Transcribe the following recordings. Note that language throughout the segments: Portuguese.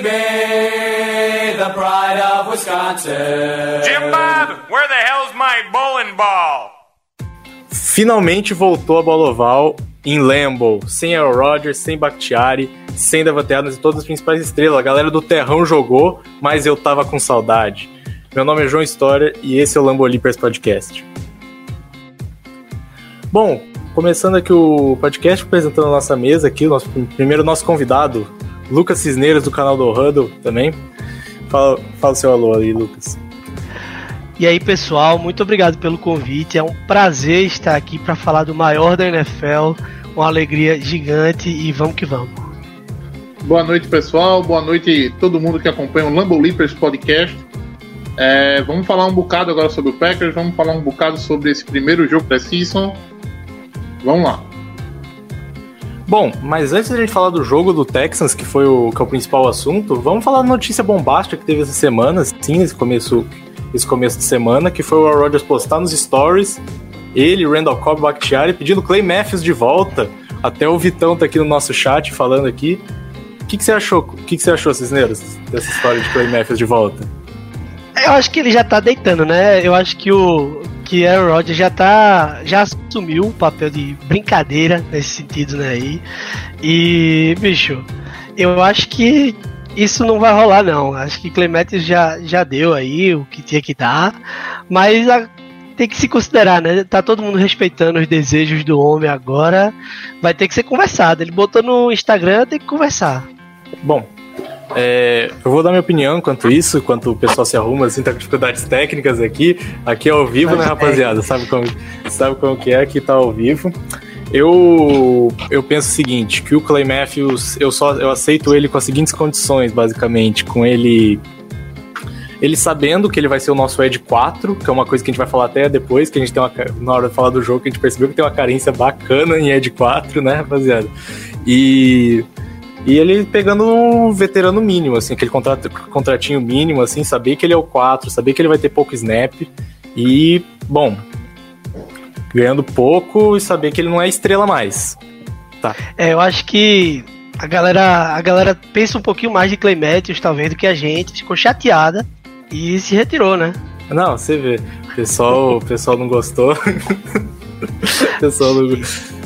Baby, the pride of Wisconsin. Jim Bob, where the hell's my bowling ball? Finalmente voltou a bola oval em Lambeau, sem Aaron Rodgers, sem Bakhtiari, sem Davante Adams e todas as principais estrelas. A galera do Terrão jogou, mas eu tava com saudade. Meu nome é João História e esse é o Lambo Leapers Podcast. Bom, começando aqui o podcast, apresentando a nossa mesa aqui, o nosso, primeiro nosso convidado, Lucas Cisneiros, do canal do Huddle também. Fala, fala seu alô aí, Lucas. E aí, pessoal, muito obrigado pelo convite. É um prazer estar aqui para falar do maior da NFL, uma alegria gigante e vamos que vamos. Boa noite, pessoal. Boa noite todo mundo que acompanha o Lambo Leapers Podcast. É, vamos falar um bocado agora sobre o Packers, vamos falar um bocado sobre esse primeiro jogo da season. Vamos lá. Bom, mas antes de a gente falar do jogo do Texans, que foi o, que é o principal assunto, vamos falar da notícia bombástica que teve essa semana, sim, esse começo, esse começo de semana, que foi o Aaron Rodgers postar nos stories, ele, Randall Cobb, Bakhtiari, pedindo Clay Matthews de volta. Até o Vitão tá aqui no nosso chat falando aqui. O que, que você achou? O que, que você achou, Cisneiros, dessa história de Clay Matthews de volta? Eu acho que ele já tá deitando, né? Eu acho que o, que Aaron Rodgers já tá já assumiu o papel de brincadeira nesse sentido, né? Aí. E, bicho, eu acho que isso não vai rolar não. Acho que Clemente já já deu aí o que tinha que dar, mas a, tem que se considerar, né? Tá todo mundo respeitando os desejos do homem agora, vai ter que ser conversado. Ele botou no Instagram, tem que conversar. Bom, é, eu vou dar minha opinião quanto isso, quanto o pessoal se arruma, assim, tá com dificuldades técnicas aqui. Aqui é ao vivo, né, rapaziada? Sabe como, sabe como que é? Aqui tá ao vivo. Eu, eu penso o seguinte, que o Clay Matthews, eu só eu aceito ele com as seguintes condições, basicamente, com ele ele sabendo que ele vai ser o nosso Ed 4, que é uma coisa que a gente vai falar até depois, que a gente tem uma na hora de falar do jogo, que a gente percebeu que tem uma carência bacana em Ed 4, né, rapaziada? E e ele pegando um veterano mínimo, assim, aquele contrato, contratinho mínimo, assim, saber que ele é o 4, saber que ele vai ter pouco snap. E, bom, ganhando pouco e saber que ele não é estrela mais. Tá. É, eu acho que a galera, a galera pensa um pouquinho mais de Clay Matthews, talvez, do que a gente. Ficou chateada e se retirou, né? Não, você vê. O pessoal, o pessoal não gostou. o pessoal não gostou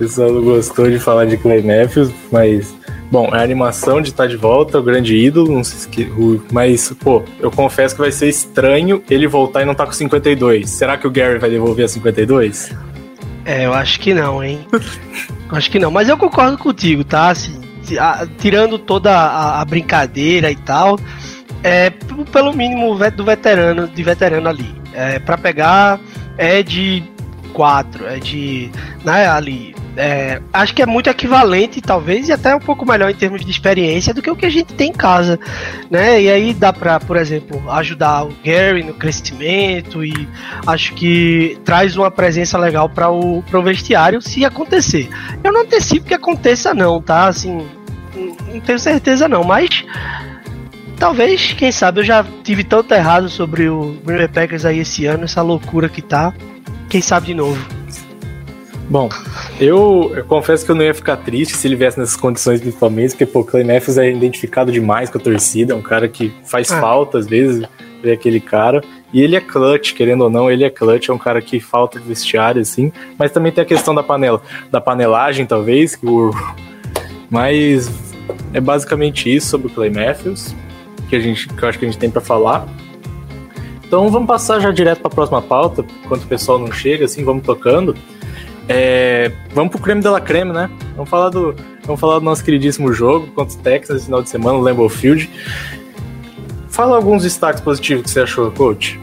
pessoal não gostou de falar de Clay Matthews, mas. Bom, é a animação de estar tá de volta, o grande ídolo, não sei se, mas, pô, eu confesso que vai ser estranho ele voltar e não tá com 52. Será que o Gary vai devolver a 52? É, eu acho que não, hein? acho que não, mas eu concordo contigo, tá? Assim, tirando toda a, a brincadeira e tal, é pelo mínimo do veterano, de veterano ali. É, para pegar é de 4, é de. Né, ali, é, acho que é muito equivalente, talvez, e até um pouco melhor em termos de experiência do que o que a gente tem em casa, né? E aí dá para, por exemplo, ajudar o Gary no crescimento e acho que traz uma presença legal para o, o vestiário se acontecer. Eu não antecipo que aconteça não, tá? Assim, não tenho certeza não, mas talvez, quem sabe, eu já tive tanto errado sobre o Green Bay Packers aí esse ano, essa loucura que tá. Quem sabe de novo. Bom, eu, eu, confesso que eu não ia ficar triste se ele viesse nessas condições principalmente, porque pô, Clay Matthews é identificado demais com a torcida, é um cara que faz ah. falta às vezes, ver aquele cara. E ele é clutch, querendo ou não, ele é clutch, é um cara que falta de vestiário, assim. Mas também tem a questão da panela, da panelagem, talvez, que o... Mas é basicamente isso sobre o Clay Matthews, que, a gente, que eu acho que a gente tem para falar. Então vamos passar já direto para a próxima pauta, enquanto o pessoal não chega, assim, vamos tocando. É, vamos pro creme de la creme, né? Vamos falar do, vamos falar do nosso queridíssimo jogo contra o Texas no final de semana, no Lambeau Field. Fala alguns destaques positivos que você achou, coach.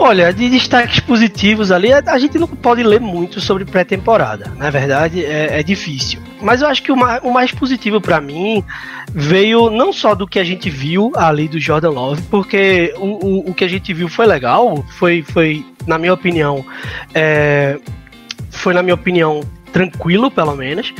Olha, de destaques positivos ali, a gente não pode ler muito sobre pré-temporada. Na verdade, é, é, difícil. Mas eu acho que o mais, o mais positivo para mim veio não só do que a gente viu ali do Jordan Love, porque o, o, o que a gente viu foi legal, foi, foi na minha opinião, é, foi na minha opinião tranquilo, pelo menos.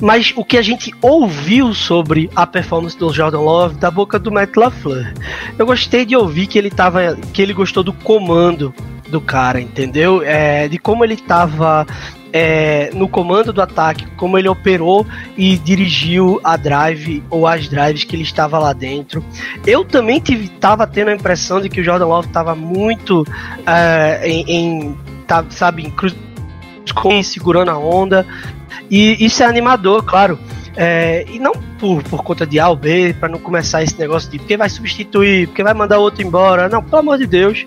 Mas o que a gente ouviu sobre a performance do Jordan Love da boca do Matt LaFleur, eu gostei de ouvir que ele tava, que ele gostou do comando do cara, entendeu? É, de como ele tava é, no comando do ataque, como ele operou e dirigiu a drive ou as drives que ele estava lá dentro. Eu também estava tendo a impressão de que o Jordan Love estava muito é, em, em tá, sabe, em cruz segurando a onda. E isso é animador, claro. É, e não por, por conta de A ou B, para não começar esse negócio de porque vai substituir, porque vai mandar outro embora. Não, pelo amor de Deus.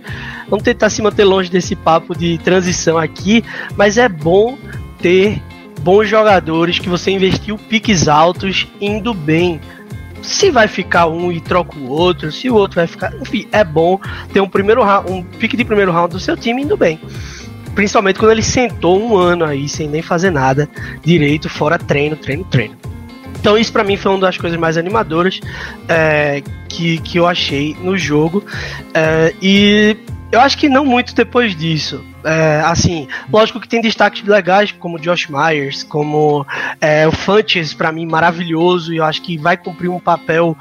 Vamos tentar se manter longe desse papo de transição aqui. Mas é bom ter bons jogadores que você investiu piques altos indo bem. Se vai ficar um e troca o outro, se o outro vai ficar. Enfim, é bom ter um primeiro um pique de primeiro round do seu time indo bem. Principalmente quando ele sentou um ano aí sem nem fazer nada direito, fora treino, treino, treino. Então isso para mim foi uma das coisas mais animadoras é, que, que eu achei no jogo. É, e eu acho que não muito depois disso. É, assim, lógico que tem destaques legais, como Josh Myers, como é, o Funches, para mim, maravilhoso, e eu acho que vai cumprir um papel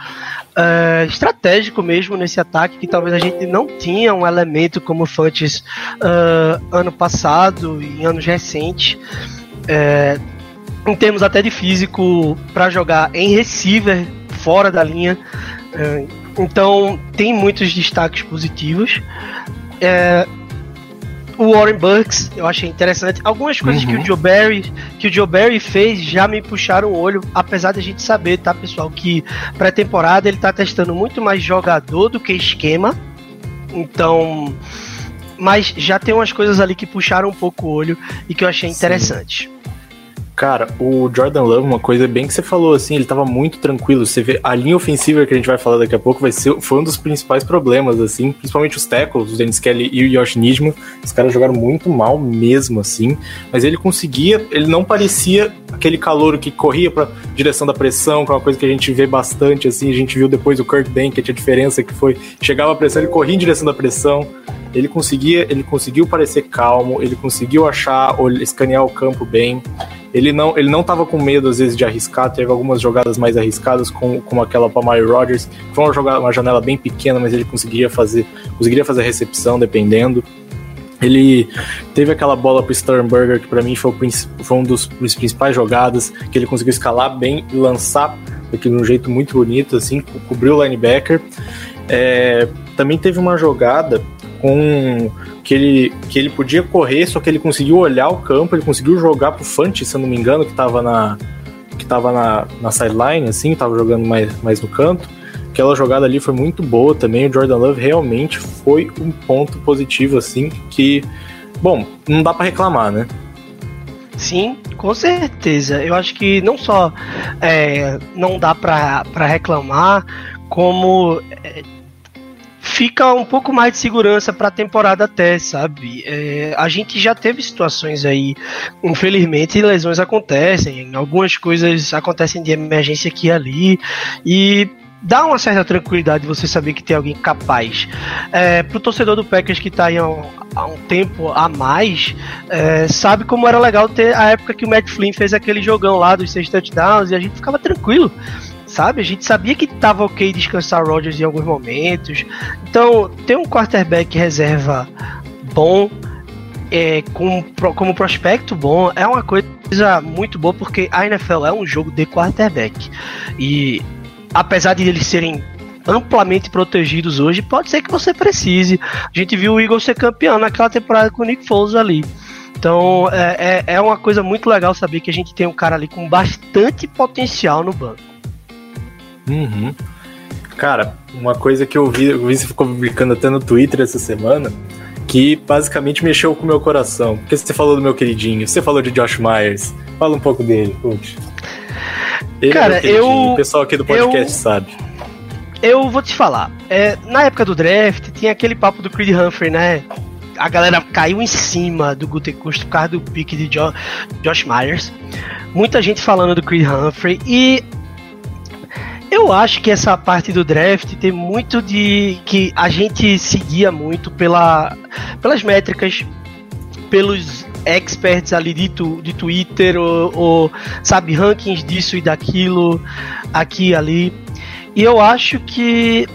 é, estratégico mesmo nesse ataque, que talvez a gente não tinha um elemento como o Funches uh, ano passado e anos recentes. É, em termos até de físico, para jogar em receiver, fora da linha. É, então, tem muitos destaques positivos. É, o Warren Bucks, eu achei interessante. Algumas coisas uhum. que o uhum. Joe Barry, que o Joe Barry fez já me puxaram o olho, apesar de a gente saber, tá, pessoal, que pré-temporada ele tá testando muito mais jogador do que esquema. Então, mas já tem umas coisas ali que puxaram um pouco o olho e que eu achei interessante. Cara, o Jordan Love, uma coisa bem que você falou, assim, ele tava muito tranquilo. Você vê, a linha ofensiva que a gente vai falar daqui a pouco vai ser, foi um dos principais problemas, assim, principalmente os tackles, o Dennis Kelly e o Yosh Nijman. Os caras jogaram muito mal mesmo, assim, mas ele conseguia, ele não parecia aquele calor que corria pra direção da pressão, que é uma coisa que a gente vê bastante, assim, a gente viu depois o Kurt Bankett, a diferença que foi, chegava a pressão, ele corria em direção da pressão, ele conseguia, ele conseguiu parecer calmo, ele conseguiu achar, escanear o campo bem. Ele não, ele não tava com medo, às vezes, de arriscar. Teve algumas jogadas mais arriscadas, como, como aquela para Mario Rodgers, foi uma, jogada, uma janela bem pequena, mas ele conseguia fazer, conseguiria fazer a recepção dependendo. Ele teve aquela bola pro Sternberger, que para mim foi, o, foi um dos, dos principais jogadas, que ele conseguiu escalar bem e lançar aqui de um jeito muito bonito, assim, cobriu o linebacker. É, também teve uma jogada com que ele, que ele podia correr, só que ele conseguiu olhar o campo, ele conseguiu jogar pro Fante, se eu não me engano, que tava na que tava na, na sideline, assim, tava jogando mais, mais no canto. Aquela jogada ali foi muito boa também. O Jordan Love realmente foi um ponto positivo, assim, que, bom, não dá para reclamar, né? Sim, com certeza. Eu acho que não só é, não dá para reclamar, como é, fica um pouco mais de segurança para a temporada até, sabe? É, a gente já teve situações aí, infelizmente, lesões acontecem, algumas coisas acontecem de emergência aqui e ali, e dá uma certa tranquilidade você saber que tem alguém capaz. É, pro torcedor do Packers que está aí há um, há um, tempo a mais, é, sabe como era legal ter a época que o Matt Flynn fez aquele jogão lá dos seis touchdowns e a gente ficava tranquilo sabe? A gente sabia que tava ok descansar Rodgers em alguns momentos. Então, ter um quarterback reserva bom, é, com, como prospecto bom, é uma coisa muito boa, porque a NFL é um jogo de quarterback. E apesar de eles serem amplamente protegidos hoje, pode ser que você precise. A gente viu o Eagles ser campeão naquela temporada com o Nick Foles ali. Então é, é, é uma coisa muito legal saber que a gente tem um cara ali com bastante potencial no banco. Uhum. Cara, uma coisa que eu vi, eu vi você ficou publicando até no Twitter essa semana, que basicamente mexeu com o meu coração. Porque você falou do meu queridinho, você falou de Josh Myers. Fala um pouco dele, Coach. Ele é Cara, é eu. O pessoal aqui do podcast eu, sabe. Eu vou te falar. É, na época do draft, tinha aquele papo do Creed Humphrey, né? a galera caiu em cima do Gutekunst por causa do pique de jo Josh Myers. Muita gente falando do Creed Humphrey e eu acho que essa parte do draft tem muito de que a gente seguia muito pela, pelas métricas, pelos experts ali de, tu, de Twitter ou, ou, sabe rankings disso e daquilo aqui e ali. E eu acho que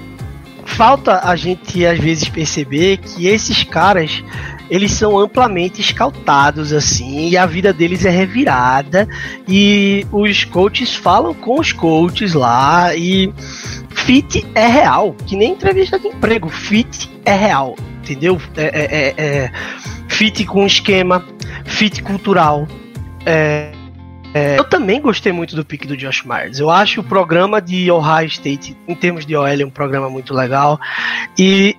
falta a gente às vezes perceber que esses caras eles são amplamente escaltados assim e a vida deles é revirada e os coaches falam com os coaches lá e fit é real que nem entrevista de emprego fit é real entendeu é, é, é, é fit com esquema fit cultural é, é, eu também gostei muito do pique do Josh Myers. Eu acho o programa de Ohio State, em termos de OL, um programa muito legal. E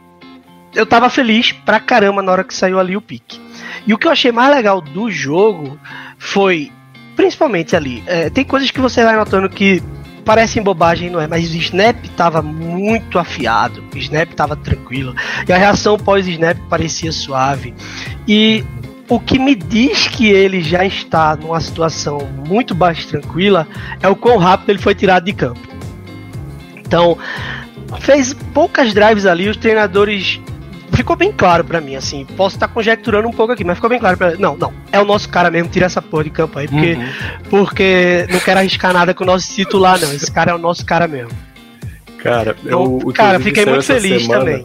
eu tava feliz pra caramba na hora que saiu ali o pique. E o que eu achei mais legal do jogo foi, principalmente ali, é, tem coisas que você vai notando que parecem bobagem, não é? Mas o snap tava muito afiado, o snap tava tranquilo, e a reação pós-snap parecia suave. E o que me diz que ele já está numa situação muito mais tranquila é o quão rápido ele foi tirado de campo. Então, fez poucas drives ali, os treinadores ficou bem claro para mim, assim. Posso estar conjecturando um pouco aqui, mas ficou bem claro para Não, não. É o nosso cara mesmo, tira essa porra de campo aí, porque, uhum. porque não quero arriscar nada com o nosso titular, não. Esse cara é o nosso cara mesmo. Cara, então, eu, cara, fiquei muito feliz semana, também.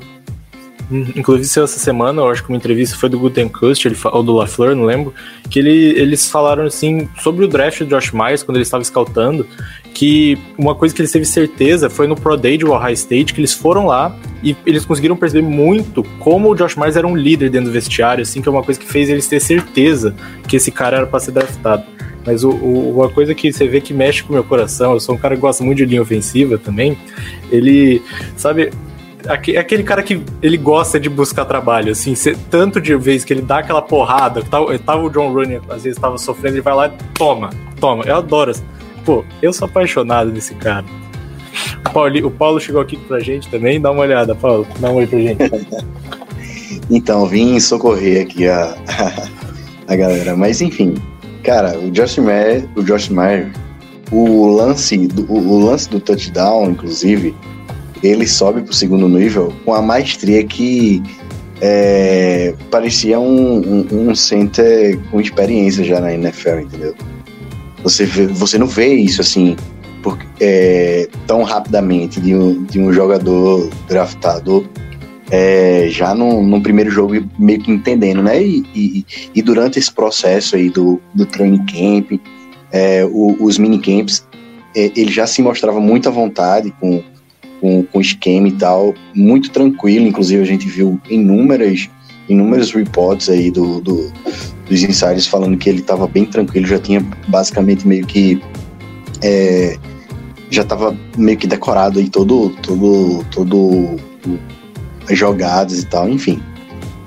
Inclusive, essa semana, eu acho que uma entrevista foi do Gutenkust, ele, ou do LaFleur, não lembro, que ele, eles falaram assim sobre o draft do Josh Myers quando ele estava scoutando, que uma coisa que eles teve certeza foi no Pro Day de Ohio State, que eles foram lá e eles conseguiram perceber muito como o Josh Myers era um líder dentro do vestiário, assim, que é uma coisa que fez eles ter certeza que esse cara era para ser draftado. Mas o, o, uma coisa que você vê que mexe com o meu coração, eu sou um cara que gosta muito de linha ofensiva também, ele, sabe, aquele cara que ele gosta de buscar trabalho, assim, tanto de vez que ele dá aquela porrada, tava, tava o John Rooney, às vezes tava sofrendo, ele vai lá toma, toma, eu adoro. Pô, eu sou apaixonado desse cara. O Paulo, o Paulo chegou aqui pra gente também, dá uma olhada, Paulo, dá uma olhada pra gente. então, vim socorrer aqui a, a galera, mas enfim, cara, o Josh Mayer, o Josh Mayer, o lance, do, o lance do touchdown, inclusive, ele sobe para o segundo nível com a maestria que é, parecia um, um, um, center com experiência já na NFL, entendeu? Você, vê, você não vê isso assim porque, é, tão rapidamente de um, de um jogador draftado é, já no, no, primeiro jogo meio que entendendo, né? E, e, e durante esse processo aí do, do training camp, é, o, os minicamps, é, ele já se mostrava muito à vontade com com, com esquema e tal, muito tranquilo. Inclusive, a gente viu inúmeras, inúmeros reports aí do, do dos insiders falando que ele estava bem tranquilo, já tinha basicamente meio que. É, já estava meio que decorado aí todo, todo, todo as jogadas e tal, enfim.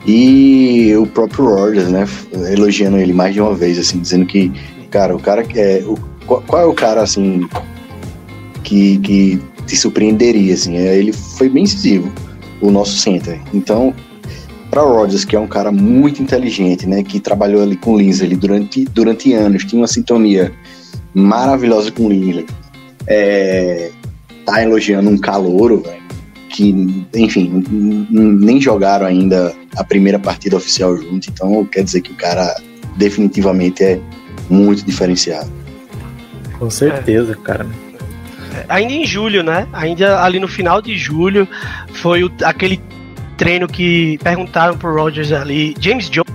E o próprio Rodgers, né, elogiando ele mais de uma vez, assim, dizendo que, cara, o cara é. O, qual é o cara, assim, que, que te surpreenderia, assim. É, ele foi bem incisivo, o nosso center. Então, para Rodgers, que é um cara muito inteligente, né, que trabalhou ali com o Lindsay durante, durante anos, tinha uma sintonia maravilhosa com o Lindsay, é, tá elogiando um calouro, que, enfim, nem jogaram ainda a primeira partida oficial junto, então quer dizer que o cara definitivamente é muito diferenciado. Com certeza, é. cara ainda em julho, né? Ainda ali no final de julho foi o, aquele treino que perguntaram pro Rogers ali, James Jones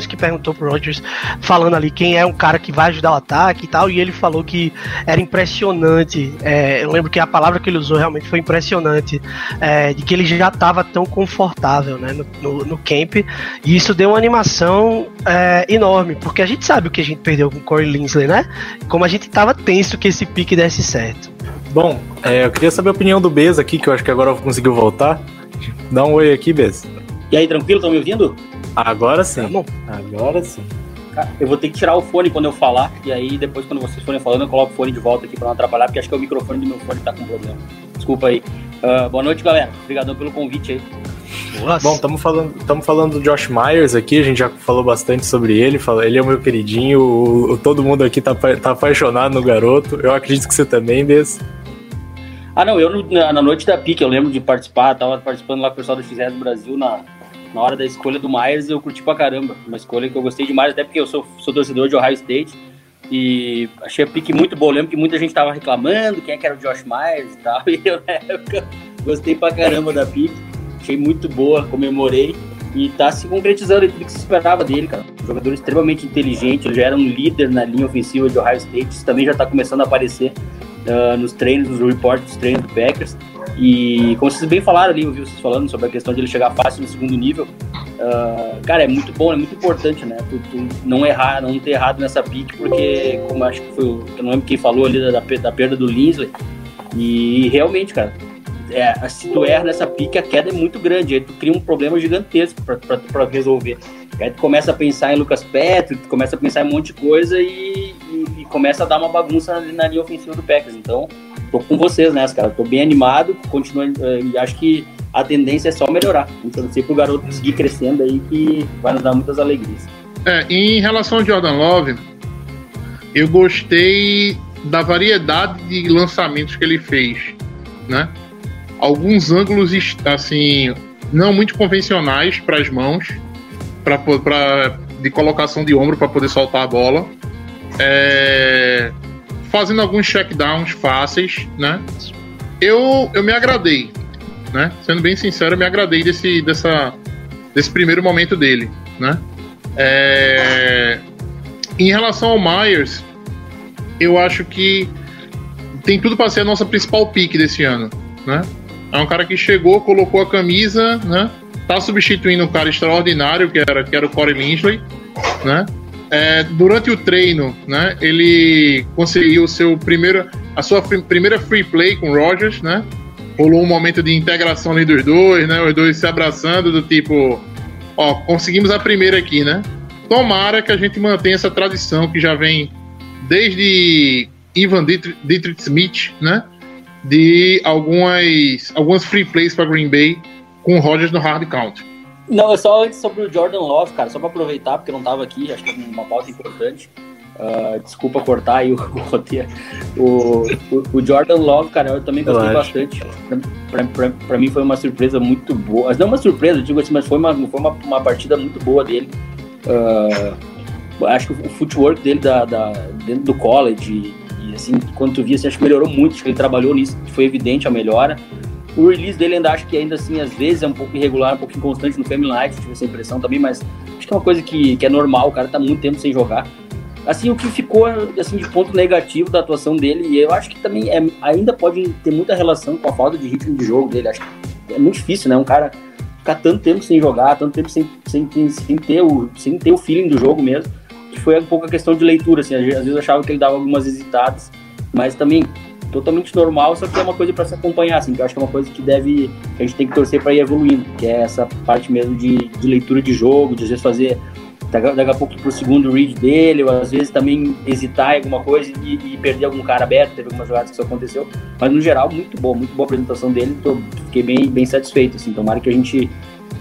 que perguntou pro Rogers, falando ali quem é um cara que vai ajudar o ataque e tal, e ele falou que era impressionante. É, eu lembro que a palavra que ele usou realmente foi impressionante, é, de que ele já estava tão confortável né, no, no, no, camp, e isso deu uma animação é, enorme, porque a gente sabe o que a gente perdeu com o Corey Linsley, né? Como a gente estava tenso que esse pique desse certo. Bom, é, eu queria saber a opinião do Bez aqui, que eu acho que agora conseguiu voltar. Dá um oi aqui, Bez. E aí, tranquilo? Estão me ouvindo? Agora sim. Tá agora sim. Eu vou ter que tirar o fone quando eu falar, e aí depois, quando vocês forem falando, eu coloco o fone de volta aqui para não atrapalhar, porque acho que é o microfone do meu fone que tá com problema. Desculpa aí. Uh, boa noite, galera. Obrigadão pelo convite aí. Nossa. Bom, estamos falando, tamo falando do Josh Myers aqui, a gente já falou bastante sobre ele, fala- ele é o meu queridinho, o- o- todo mundo aqui tá, tá apaixonado no garoto, eu acredito que você também, Des. Ah, não, eu na, na noite da PIC, eu lembro de participar, tava participando lá com o pessoal do XS do Brasil na, na hora da escolha do Myers, eu curti pra caramba. Uma escolha que eu gostei demais, até porque eu sou, sou torcedor de Ohio State e achei a PIC muito boa. Eu lembro que muita gente tava reclamando quem é que era o Josh Myers e tal, e eu na época gostei pra caramba da PIC, achei muito boa, comemorei. E tá se concretizando tudo que se esperava dele, cara. Um jogador extremamente inteligente, ele já era um líder na linha ofensiva de Ohio State, isso também já tá começando a aparecer ah, nos treinos, nos reports dos treinos do Packers. E como vocês bem falaram ali, eu vocês falando sobre a questão de ele chegar fácil no segundo nível. ah, cara, é muito bom, é muito importante, né? Tu, tu não errar, não ter errado nessa pique, porque, como acho que foi, o- eu não lembro quem falou ali da, da, da perda do Linsley. E realmente, cara, é, se tu erra nessa pique, a queda é muito grande. Aí tu cria um problema gigantesco pra resolver. Aí tu começa a pensar em Lucas Petri, tu começa a pensar em um monte de coisa e, e- e começa a dar uma bagunça na, na linha ofensiva do Packers. Então, tô com vocês nessa, cara. Tô bem animado, continuo, eh, e acho que a tendência é só melhorar. Então, sei pro garoto seguir crescendo aí que vai nos dar muitas alegrias. É, em relação ao Jordan Love, eu gostei da variedade de lançamentos que ele fez, né? Alguns ângulos assim não muito convencionais para as mãos, para de colocação de ombro para poder soltar a bola, É, fazendo alguns checkdowns fáceis, né? Eu, eu me agradei, né? Sendo bem sincero, eu me agradei desse, dessa, desse primeiro momento dele, né? É, Em relação ao Myers, eu acho que tem tudo para ser a nossa principal pick desse ano, né? É um cara que chegou, colocou a camisa, né? Tá substituindo um cara extraordinário que era, que era o Corey Linsley, né? É, durante o treino, né? Ele conseguiu seu primeiro, a sua primeira free play com o Rogers, né? Rolou um momento de integração ali dos dois, né? Os dois se abraçando do tipo, ó, conseguimos a primeira aqui, né? Tomara que a gente mantenha essa tradição que já vem desde Ivan Dietrich, Smith, né? De algumas, algumas free plays para Green Bay com o Rodgers no hard count. Não, é só antes sobre o Jordan Love, cara, só pra aproveitar, porque eu não tava aqui, acho que é uma pauta importante. Ah, desculpa cortar aí o, roteiro. O, o, o Jordan Love, cara, eu também gostei Relaxa. bastante. Pra, pra, pra, mim foi uma surpresa muito boa. Mas não uma surpresa, eu digo assim, mas foi uma, foi uma, uma partida muito boa dele. Ah, acho que o footwork dele da, da- dentro do college, e assim, quando tu via, assim, acho que melhorou muito, acho que ele trabalhou nisso, foi evidente a melhora. O release dele ainda acho que ainda assim, às vezes é um pouco irregular, um pouco inconstante no Family Night, tive essa impressão também, mas acho que é uma coisa que, que é normal, o cara tá muito tempo sem jogar. Assim, o que ficou assim, de ponto negativo da atuação dele, e eu acho que também é, ainda pode ter muita relação com a falta de ritmo de jogo dele. Acho que é muito difícil, né? Um cara ficar tanto tempo sem jogar, tanto tempo sem, sem, sem, ter, o, sem ter o feeling do jogo mesmo, que foi um pouco a questão de leitura, assim, às vezes eu achava que ele dava algumas hesitadas, mas também totalmente normal, só que é uma coisa para se acompanhar, assim, que eu acho que é uma coisa que deve, que a gente tem que torcer para ir evoluindo, que é essa parte mesmo de, de leitura de jogo, de às vezes fazer daqui, a pouco pro segundo read dele, ou às vezes também hesitar em alguma coisa e, e perder algum cara aberto, teve algumas jogadas que isso aconteceu, mas no geral, muito bom, muito boa apresentação dele, tô, fiquei bem, bem satisfeito, assim, tomara que a gente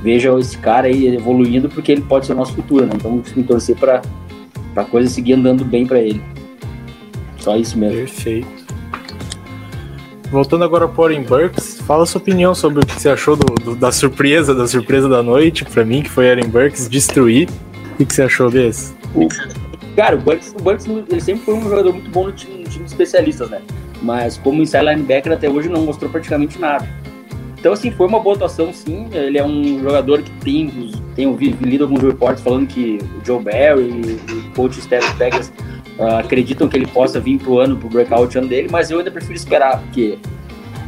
veja esse cara aí evoluindo, porque ele pode ser o nosso futuro, né, então tem que torcer para a coisa seguir andando bem para ele. Só isso mesmo. Perfeito. Voltando agora pro Aaron Burks, fala sua opinião sobre o que você achou do, do- da surpresa, da surpresa da noite, pra mim, que foi Aaron Burks destruir. O que você achou desse? Cara, o Bucks, o Bucks ele sempre foi um jogador muito bom no time, no time de especialistas, né? Mas como inside linebacker até hoje não mostrou praticamente nada. Então, assim, foi uma boa atuação, sim. Ele é um jogador que tem, tem ouvido, lido alguns reportes falando que o Joe Barry e o coach Steph Vegas ah, acreditam que ele possa vir pro ano, pro breakout ano dele, mas eu ainda prefiro esperar, porque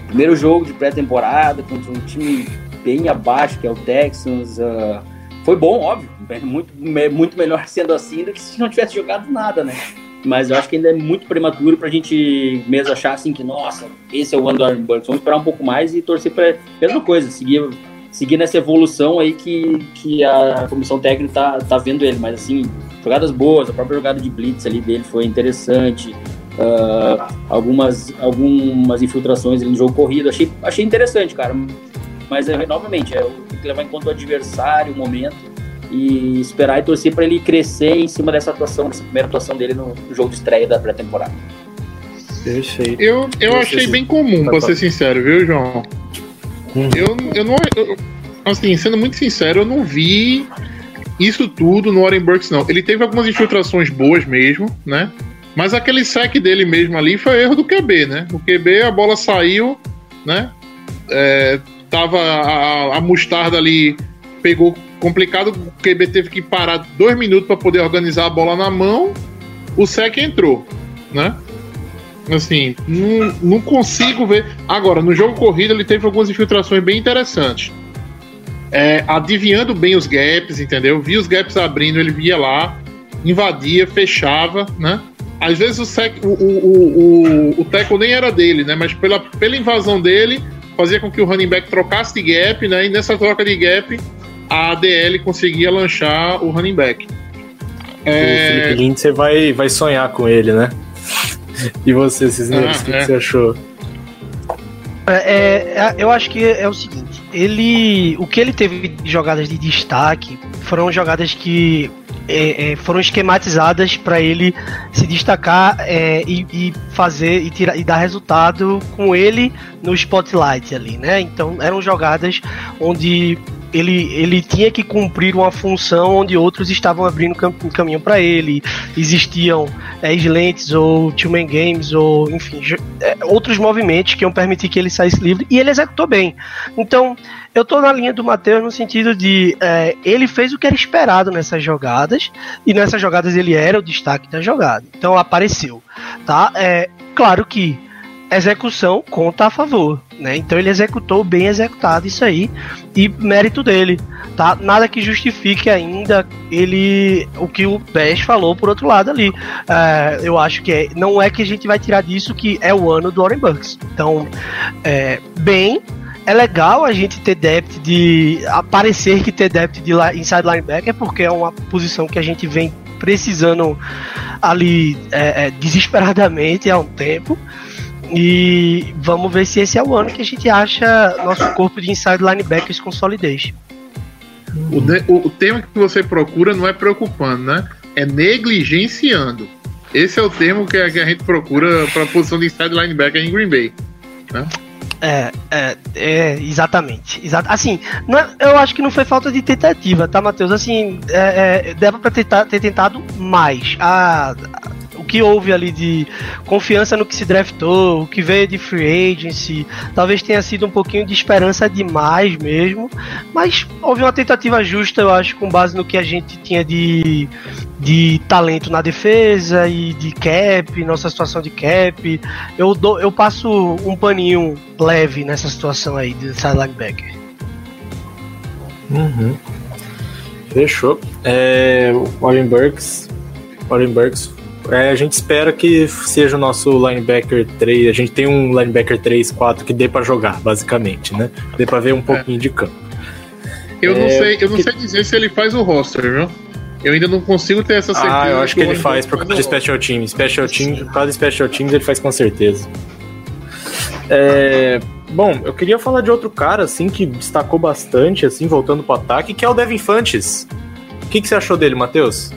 primeiro jogo de pré-temporada contra um time bem abaixo, que é o Texans, ah, foi bom, óbvio, é muito, muito melhor sendo assim do que se não tivesse jogado nada, né? Mas eu acho que ainda é muito prematuro pra gente mesmo achar assim que, nossa, esse é o ano do Aaron Burks. Vamos esperar um pouco mais e torcer pra mesma coisa, seguir, seguir nessa evolução aí que, que a comissão técnica tá, tá vendo ele. Mas assim, jogadas boas, a própria jogada de blitz ali dele foi interessante. ah, algumas, algumas infiltrações ali no jogo corrido, achei, achei interessante, cara. Mas, é, novamente, é, tem que levar em conta o adversário, o momento, e esperar e torcer para ele crescer em cima dessa atuação, dessa primeira atuação dele no jogo de estreia da pré-temporada. Perfeito. Eu, eu achei se- bem comum, Tá pra ser sincero, viu, João? Hum. Eu, eu não. eu- assim, sendo muito sincero, eu não vi isso tudo no Warren Burks, não. Ele teve algumas infiltrações boas mesmo, né? Mas aquele sec dele mesmo ali foi erro do QB, né? O QB, a bola saiu, né? É, tava a, a mostarda ali, pegou complicado, o QB teve que parar dois minutos para poder organizar a bola na mão, o sec entrou, né? Assim, não, não consigo ver. Agora, no jogo corrido, ele teve algumas infiltrações bem interessantes. É, adivinhando bem os gaps, entendeu? Via os gaps abrindo, ele via lá, invadia, fechava, né? Às vezes o, sec, o, o, o, o, o tackle nem era dele, né? Mas pela, pela invasão dele, fazia com que o running back trocasse de gap, né? E nessa troca de gap, a ADL conseguia lanchar o running back. O É, Felipe Lindsay vai, vai sonhar com ele, né? E você, Cisneros, Ah, o que, que é. você achou? É, é, eu acho que é o seguinte, ele, o que ele teve de jogadas de destaque foram jogadas que é, é, foram esquematizadas para ele se destacar é, e, e fazer e, tirar, e dar resultado com ele no spotlight ali, né? Então eram jogadas onde ele, ele tinha que cumprir uma função onde outros estavam abrindo cam caminho para ele. Existiam é, slants ou two-man games ou enfim é, outros movimentos que iam permitir que ele saísse livre e ele executou bem. Então eu tô na linha do Matheus no sentido de é, ele fez o que era esperado nessas jogadas e nessas jogadas ele era o destaque da jogada. Então apareceu, tá? É claro que execução conta a favor, né? Então ele executou bem executado isso aí e mérito dele, tá? Nada que justifique ainda ele o que o Pes falou por outro lado ali. É, eu acho que é, não é que a gente vai tirar disso que é o ano do Warren Bucks. Então, é, bem, é legal a gente ter depth de aparecer que ter depth de inside linebacker porque é uma posição que a gente vem precisando ali é, é, desesperadamente há um tempo. E vamos ver se esse é o ano que a gente acha nosso corpo de inside linebackers com solidez. O, de- o- o termo que você procura não é preocupando, né? É negligenciando. Esse é o termo que a, que a gente procura para a posição de inside linebacker em Green Bay. É, é, é, exatamente. Exa assim, não é- eu acho que não foi falta de tentativa, tá, Matheus? Assim, é, é, dava pra tentar, ter tentado mais. A, o que houve ali de confiança no que se draftou, o que veio de free agency, talvez tenha sido um pouquinho de esperança demais mesmo, mas houve uma tentativa justa, eu acho, com base no que a gente tinha de, de talento na defesa e de cap, nossa situação de cap. Eu, dou, eu passo um paninho leve nessa situação aí de side linebacker. Uhum. Fechou. É, Warren Burks. Warren Burks. É, a gente espera que seja o nosso linebacker 3. A gente tem um linebacker 3, 4 que dê pra jogar, basicamente, né? Dê pra ver um pouquinho de campo. Eu não É, sei, eu não que- sei dizer se ele faz o roster, viu? Eu ainda não consigo ter essa certeza. Ah, eu acho que ele faz por causa de special teams. Special teams, por causa de special teams ele faz com certeza. É, bom, eu queria falar de outro cara, assim, que destacou bastante, assim, voltando pro ataque, que é o Devin Fantes. O que, que você achou dele, Matheus?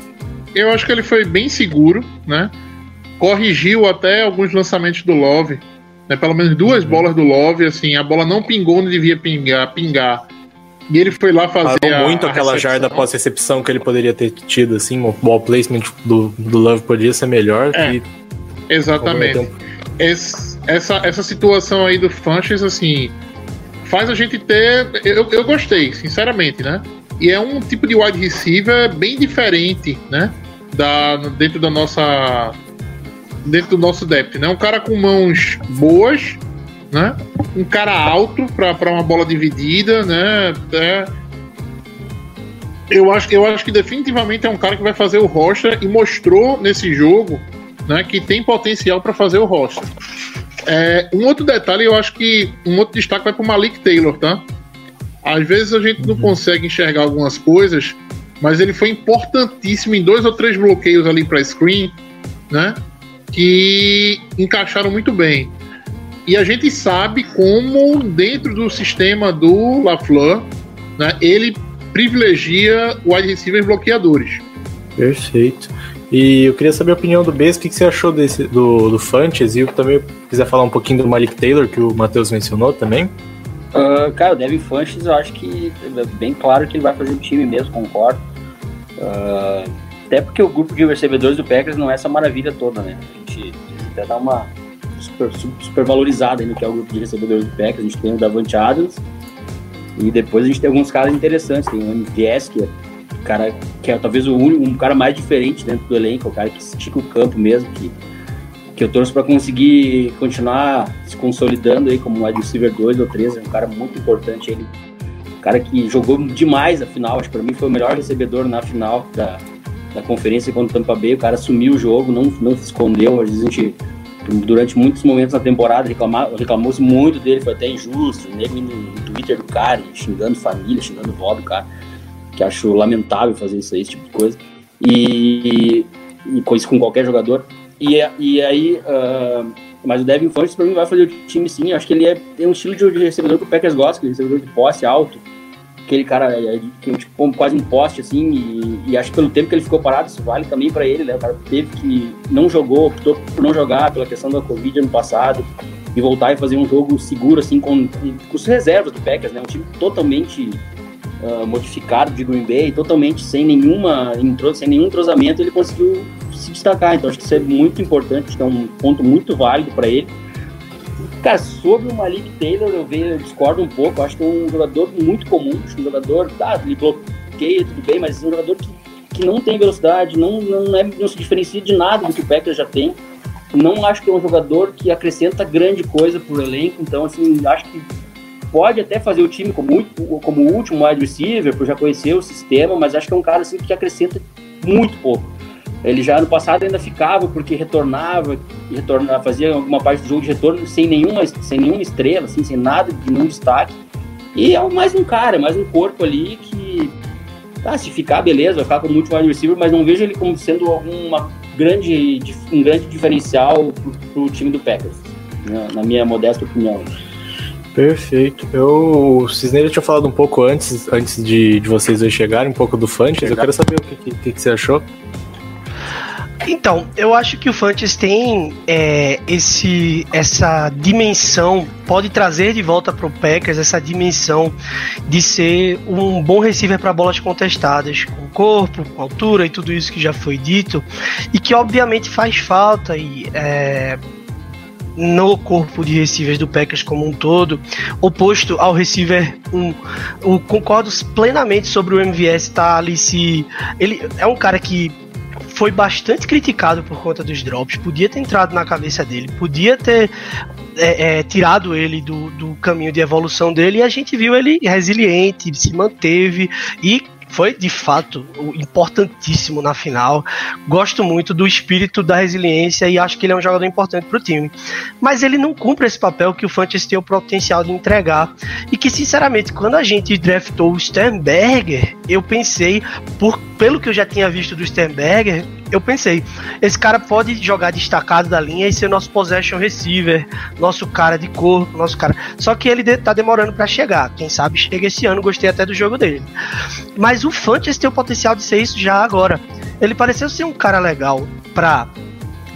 Eu acho que ele foi bem seguro, né? Corrigiu até alguns lançamentos do Love. Né? Pelo menos duas Uhum. bolas do Love, assim, a bola não pingou onde devia pingar, pingar. E ele foi lá fazer Parou a, muito aquela recepção. jarda pós-recepção que ele poderia ter tido, assim, o ball placement do, do Love podia ser melhor. É, que Exatamente. Esse- essa, essa situação aí do Funches, assim, faz a gente ter. Eu, eu gostei, sinceramente, né? E é um tipo de wide receiver bem diferente, né? Da, dentro da nossa. Dentro do nosso depth, né? Um cara com mãos boas, né? Um cara alto para uma bola dividida, né? É, eu, acho, eu acho que definitivamente é um cara que vai fazer o roster e mostrou nesse jogo né, que tem potencial para fazer o roster. É, um outro detalhe, eu acho que um outro destaque vai para o Malik Taylor, tá? Às vezes a gente não consegue enxergar algumas coisas, mas ele foi importantíssimo em dois ou três bloqueios ali para screen, né? Que encaixaram muito bem. E a gente sabe como, dentro do sistema do LaFleur, né, ele privilegia wide receivers bloqueadores. Perfeito. E eu queria saber a opinião do Bez, o que, que você achou desse, do, do Fantes, e também quiser falar um pouquinho do Malik Taylor, que o Matheus mencionou também. Uh, cara, o Devin Funches, eu acho que é bem claro que ele vai fazer o time mesmo, concordo. Uh, até porque o grupo de recebedores do Packers não é essa maravilha toda, né? A gente até dá uma super, super valorizada no que é o grupo de recebedores do Packers. A gente tem o Davante Adams e depois a gente tem alguns caras interessantes. Tem o MVS, que é cara que é talvez o único, um cara mais diferente dentro do elenco, o cara que estica o campo mesmo, que, que eu torço para conseguir continuar se consolidando aí como wide receiver 2 ou 3, é um cara muito importante, ele cara que jogou demais a final, acho que para mim foi o melhor recebedor na final da, da conferência contra o Tampa Bay, o cara assumiu o jogo, não, não se escondeu, às vezes a gente durante muitos momentos na temporada reclamou-se muito dele, foi até injusto, nego no Twitter do cara, xingando família, xingando vó do cara que acho lamentável fazer isso aí, esse tipo de coisa. E, e com isso com qualquer jogador. E, e aí, uh, mas o Devin Funches para mim vai fazer o time sim. Acho que ele é, tem um estilo de, recebedor que o Packers gosta, que é recebedor de posse alto. Aquele cara é, que tipo, quase um poste assim. E, e, acho que pelo tempo que ele ficou parado, isso vale também para ele. Né? O cara teve que não jogou, optou por não jogar pela questão da Covid ano passado e voltar e fazer um jogo seguro assim com, com os reservas do Packers, né? Um time totalmente uh, modificado de Green Bay, totalmente sem nenhuma sem nenhum entrosamento, ele conseguiu se destacar. Então acho que isso é muito importante, acho que é um ponto muito válido para ele. Cara, sobre o Malik Taylor, eu, vejo, eu discordo um pouco. Acho que é um jogador muito comum. Acho que um jogador, tá, ele bloqueia, tudo bem, mas é um jogador que, que não tem velocidade, não, não, é, não se diferencia de nada do que o Packers já tem. Não acho que é um jogador que acrescenta grande coisa pro elenco. Então, assim, acho que pode até fazer o time como, como último wide receiver, por já conhecer o sistema, mas acho que é um cara assim, que acrescenta muito pouco. Ele já no passado ainda ficava porque retornava, retornava fazia alguma parte do jogo de retorno sem nenhuma, sem nenhuma estrela, assim, sem nada de nenhum destaque. E é mais um cara, mais um corpo ali que, tá, se ficar, beleza, vai ficar como último wide receiver, mas não vejo ele como sendo uma grande, um grande diferencial para o time do Packers, né, na minha modesta opinião. Perfeito. Eu, o Cisneiro tinha falado um pouco antes, antes de, de vocês dois chegarem, um pouco do Fantes. Eu quero saber o que, que, que, você achou. Então, eu acho que o Fantes tem é, esse, essa dimensão, pode trazer de volta para o Packers essa dimensão de ser um bom receiver para bolas contestadas, com corpo, com altura e tudo isso que já foi dito, e que obviamente faz falta e é, no corpo de receivers do Packers como um todo, oposto ao receiver 1. Eu concordo plenamente sobre o MVS estar tá ali se. Ele é um cara que foi bastante criticado por conta dos drops, podia ter entrado na cabeça dele, podia ter é, é, tirado ele do, do caminho de evolução dele e a gente viu ele resiliente, se manteve e foi de fato importantíssimo na final. Gosto muito do espírito da resiliência e acho que ele é um jogador importante para o time. Mas ele não cumpre esse papel que o Fantasy tem o potencial de entregar. E que, sinceramente, quando a gente draftou o Sternberger, eu pensei, por, pelo que eu já tinha visto do Sternberger, eu pensei, esse cara pode jogar destacado da linha e ser nosso possession receiver, nosso cara de corpo, nosso cara. Só que ele tá demorando para chegar. Quem sabe chega esse ano, gostei até do jogo dele. Mas o Fantes tem o potencial de ser isso já agora. Ele pareceu ser um cara legal pra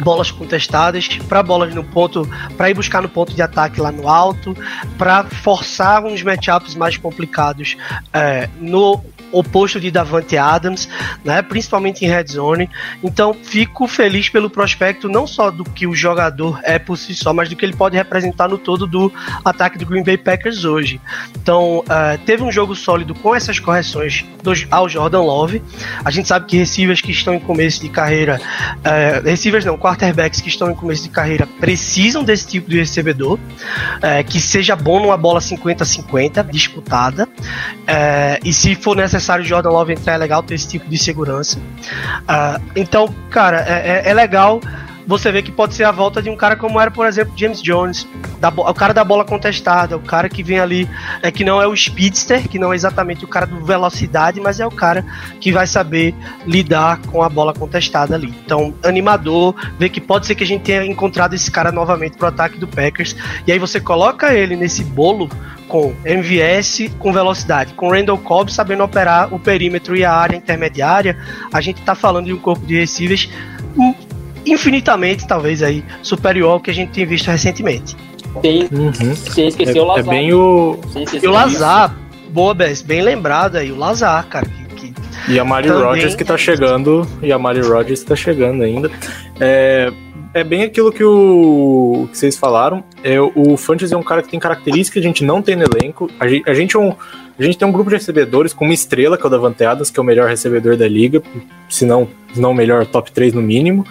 bolas contestadas, para bolas no ponto, para ir buscar no ponto de ataque lá no alto, para forçar uns matchups mais complicados é, no oposto de Davante Adams, né, principalmente em red zone. Então, fico feliz pelo prospecto não só do que o jogador é por si só, mas do que ele pode representar no todo do ataque do Green Bay Packers hoje. Então, uh, teve um jogo sólido com essas correções do, ao Jordan Love. A gente sabe que receivers que estão em começo de carreira, uh, receivers não, quarterbacks que estão em começo de carreira precisam desse tipo de recebedor, uh, que seja bom numa bola 50-50 disputada. e se for necessário necessário Jordan Love entrar, é legal ter esse tipo de segurança. Uh, então, cara, é, é, é legal você vê que pode ser a volta de um cara como era, por exemplo, James Jones, da, o cara da bola contestada, o cara que vem ali, é que não é o speedster, que não é exatamente o cara do velocidade, mas é o cara que vai saber lidar com a bola contestada ali. Então, animador, ver que pode ser que a gente tenha encontrado esse cara novamente pro ataque do Packers, e aí você coloca ele nesse bolo com MVS com velocidade, com Randall Cobb sabendo operar o perímetro e a área intermediária, a gente está falando de um corpo de receivers infinitamente, talvez aí, superior ao que a gente tem visto recentemente. Tem, uhum. Sem esquecer é, o Lazar. É bem o... E o Lazar, boa, Bess, bem lembrado aí, o Lazar, cara. Que, que e a Mari Rogers que tá chegando, e a Mari Rogers que tá chegando ainda. É, é bem aquilo que, o, que vocês falaram. É, o Fantasy é um cara que tem características que a gente não tem no elenco. A gente, a gente, é um, a gente tem um grupo de recebedores com uma estrela, que é o Davante Adams, que é o melhor recebedor da liga, se não, se não o melhor, top 3 no mínimo.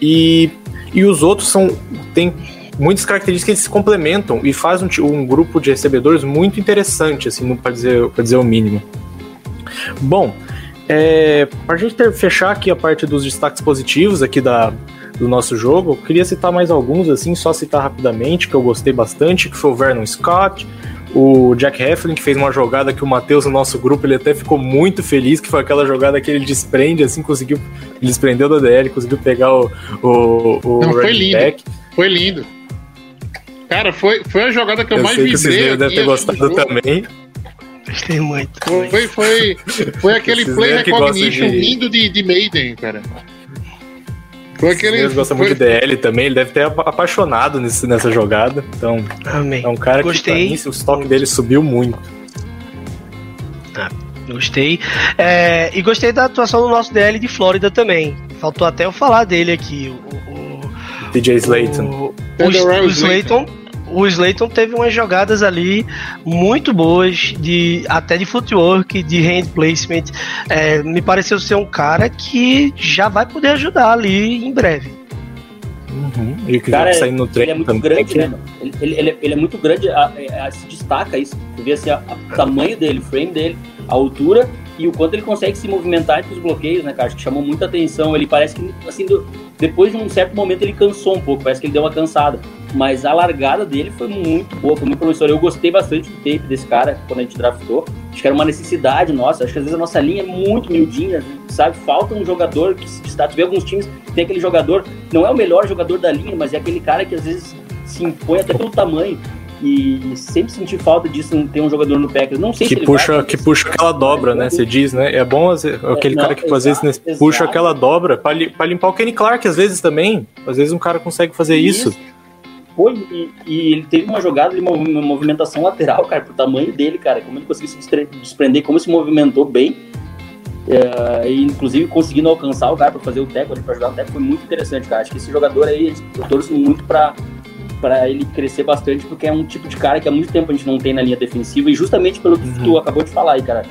E, e os outros são tem muitas características que se complementam e faz um, um grupo de recebedores muito interessante, assim, para dizer, dizer o mínimo. Bom, é, para a gente ter, fechar aqui a parte dos destaques positivos aqui da, do nosso jogo, eu queria citar mais alguns, assim, só citar rapidamente, que eu gostei bastante, que foi o Vernon Scott, o Jack Hefflin, que fez uma jogada que o Matheus, no nosso grupo, ele até ficou muito feliz, que foi aquela jogada que ele desprende, assim, conseguiu, ele desprendeu da DL, conseguiu pegar o, o, o Não, foi lindo, back. foi lindo. Cara, foi, foi a jogada que eu, eu mais vi. Que vocês devem ter gostado também. Gostei muito. Foi, foi, foi aquele play recognition de... lindo de, de Maiden, cara. Foi aquele. Ele gosta foi... muito de DL também, ele deve ter apaixonado nesse, nessa jogada. Então, Amém. é um cara Gostei. que, mim, o estoque dele subiu muito. Ah, gostei. É, e gostei da atuação do nosso DL de Flórida também. Faltou até eu falar dele aqui. O, o DJ Slayton. O, o, o Slayton o Slayton teve umas jogadas ali muito boas, de até de footwork, de hand placement. É, me pareceu ser um cara que já vai poder ajudar ali em breve. Uhum. E que cara, sair no treino ele é muito também, grande, né? Ele, ele, ele, é muito grande, a, a, a, se destaca isso. Tu vê assim, o tamanho dele, o frame dele, a altura e o quanto ele consegue se movimentar entre os bloqueios, né, cara? Acho que chamou muita atenção. Ele parece que, assim, do, depois de um certo momento ele cansou um pouco, parece que ele deu uma cansada. Mas a largada dele foi muito boa, foi muito promissora. Eu gostei bastante do tape desse cara quando a gente draftou. Acho que era uma necessidade nossa. Acho que às vezes a nossa linha é muito miudinha, sabe? Falta um jogador que se destaca. Vê alguns times que tem aquele jogador, não é o melhor jogador da linha, mas é aquele cara que às vezes se impõe até pelo tamanho e sempre senti falta disso ter um jogador no Packers. Não sei que se puxa, vai, que puxa aquela dobra, né? Você diz, né? É bom aquele é, não, cara que às vezes exato. puxa aquela dobra para limpar o Kenny Clark às vezes também. Às vezes um cara consegue fazer isso. isso. Foi, e, e, ele teve uma jogada de uma, movimentação lateral, cara, pro tamanho dele, cara. Como ele conseguiu se desprender, como se movimentou bem. É, e inclusive conseguindo alcançar o cara para fazer o teco ali, pra jogar o teco, foi muito interessante, cara. Acho que esse jogador aí, eu torço muito para para ele crescer bastante, porque é um tipo de cara que há muito tempo a gente não tem na linha defensiva, e justamente pelo que uhum. tu acabou de falar aí, cara.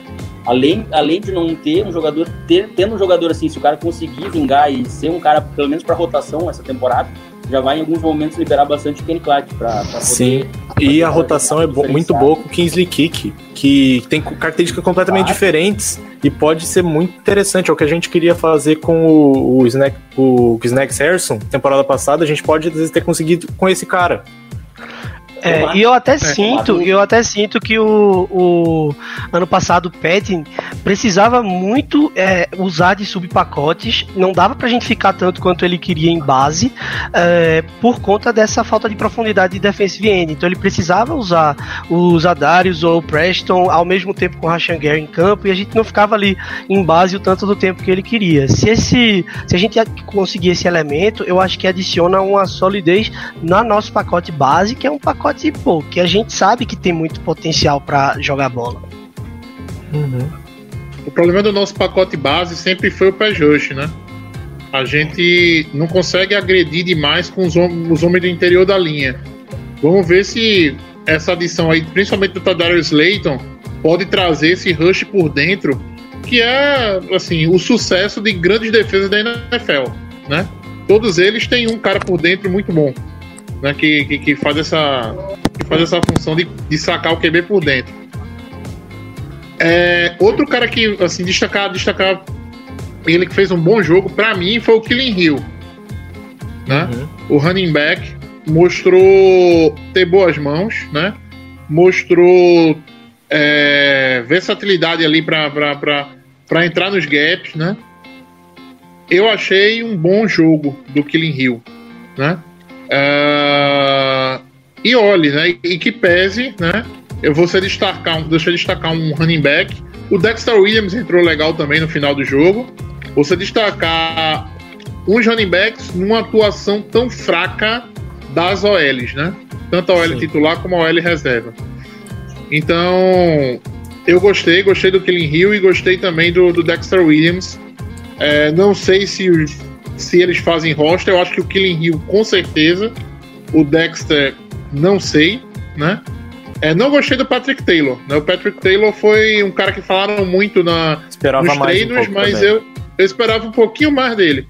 Além, além de não ter um jogador, ter, tendo um jogador assim, se o cara conseguir vingar e ser um cara, pelo menos para rotação essa temporada, já vai em alguns momentos liberar bastante o Kenny Clark para Sim, e a rotação é bo muito boa com o Kingsley Kick, que tem características completamente claro. diferentes e pode ser muito interessante. É o que a gente queria fazer com o, o, Snack, o, o Harrison, temporada passada, a gente pode às vezes ter conseguido com esse cara. É, e eu até é, sinto, eu até sinto que o, o ano passado o Petting precisava muito é, usar de subpacotes, não dava pra gente ficar tanto quanto ele queria em base, é, por conta dessa falta de profundidade de defensive end. Então ele precisava usar os Adarius ou o Preston ao mesmo tempo com o Rashan Gary em campo e a gente não ficava ali em base o tanto do tempo que ele queria. Se esse, se a gente conseguir esse elemento, eu acho que adiciona uma solidez na nosso pacote base, que é um pacote pô, que a gente sabe que tem muito potencial para jogar bola. Uhum. O problema do nosso pacote base sempre foi o pé rush, né? A gente não consegue agredir demais com os, os homens do interior da linha. Vamos ver se essa adição aí, principalmente do Tadarius Slayton, pode trazer esse rush por dentro, que é assim o sucesso de grandes defesas da NFL, né? Todos eles têm um cara por dentro muito bom né, que, que, que, faz essa, que faz essa função de, de sacar o QB por dentro. É, outro cara que, assim, destacar, destacar ele que fez um bom jogo, para mim, foi o Killing Hill. né? Uhum. O running back mostrou ter boas mãos, né? Mostrou é, versatilidade ali para entrar nos gaps, né? Eu achei um bom jogo do Killing Hill, né? Ah, e olhe, né? E que pese, né? Eu vou ser destacar, deixa eu destacar um running back. O Dexter Williams entrou legal também no final do jogo. Você destacar uns running backs numa atuação tão fraca das OLs, né? Tanto a OL Sim. titular como a OL reserva. Então, eu gostei, gostei do Killing Hill e gostei também do, do Dexter Williams. É, não sei se, os- se eles fazem roster, eu acho que o Killing Hill com certeza. O Dexter, não sei, né? É, não gostei do Patrick Taylor. Né? O Patrick Taylor foi um cara que falaram muito na, Esperava nos mais um mas eu, eu esperava um pouquinho mais dele.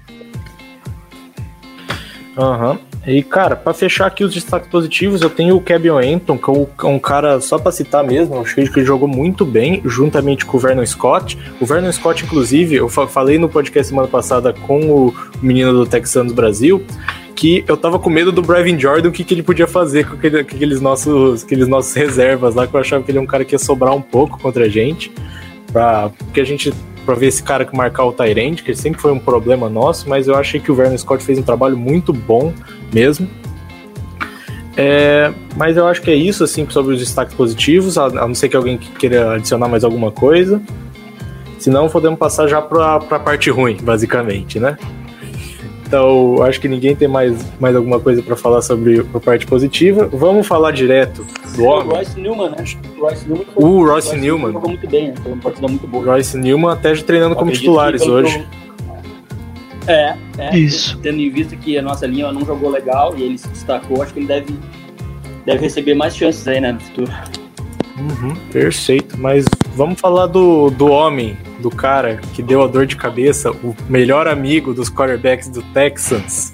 Aham. E, cara, pra fechar aqui os destaques positivos, eu tenho o Kevin Anton, que é um- um cara, só pra citar mesmo, eu achei que jogou muito bem, juntamente com o Vernon Scott. O Vernon Scott, inclusive, eu fa- falei no podcast semana passada com o menino do Texanos Brasil, que eu tava com medo do Brevin Jordan, o que, que ele podia fazer com, aquele- aqueles, nossos, aqueles nossos reservas lá, que eu achava que ele é um cara que ia sobrar um pouco contra a gente. Pra, porque a gente pra ver esse cara que marcar o Tyrande, que sempre foi um problema nosso, mas eu achei que o Vernon Scott fez um trabalho muito bom mesmo. É, mas eu acho que é isso, assim, sobre os destaques positivos, a, a não ser que alguém que queira adicionar mais alguma coisa. Senão, podemos passar já pra, pra parte ruim, basicamente, né? Então, acho que ninguém tem mais, mais alguma coisa pra falar sobre a parte positiva. Vamos falar direto do O homem. Royce Newman, né? O Royce Newman, foi- O Royce Newman. jogou muito bem, né? Foi uma partida muito boa. Royce Newman até já treinando como titulares hoje. É, é. Isso. Tendo em vista que a nossa linha não jogou legal e ele se destacou, acho que ele deve, deve receber mais chances aí, né, no futuro. Uhum, perfeito. Mas vamos falar do, do homem, do cara que deu a dor de cabeça, o melhor amigo dos quarterbacks do Texans,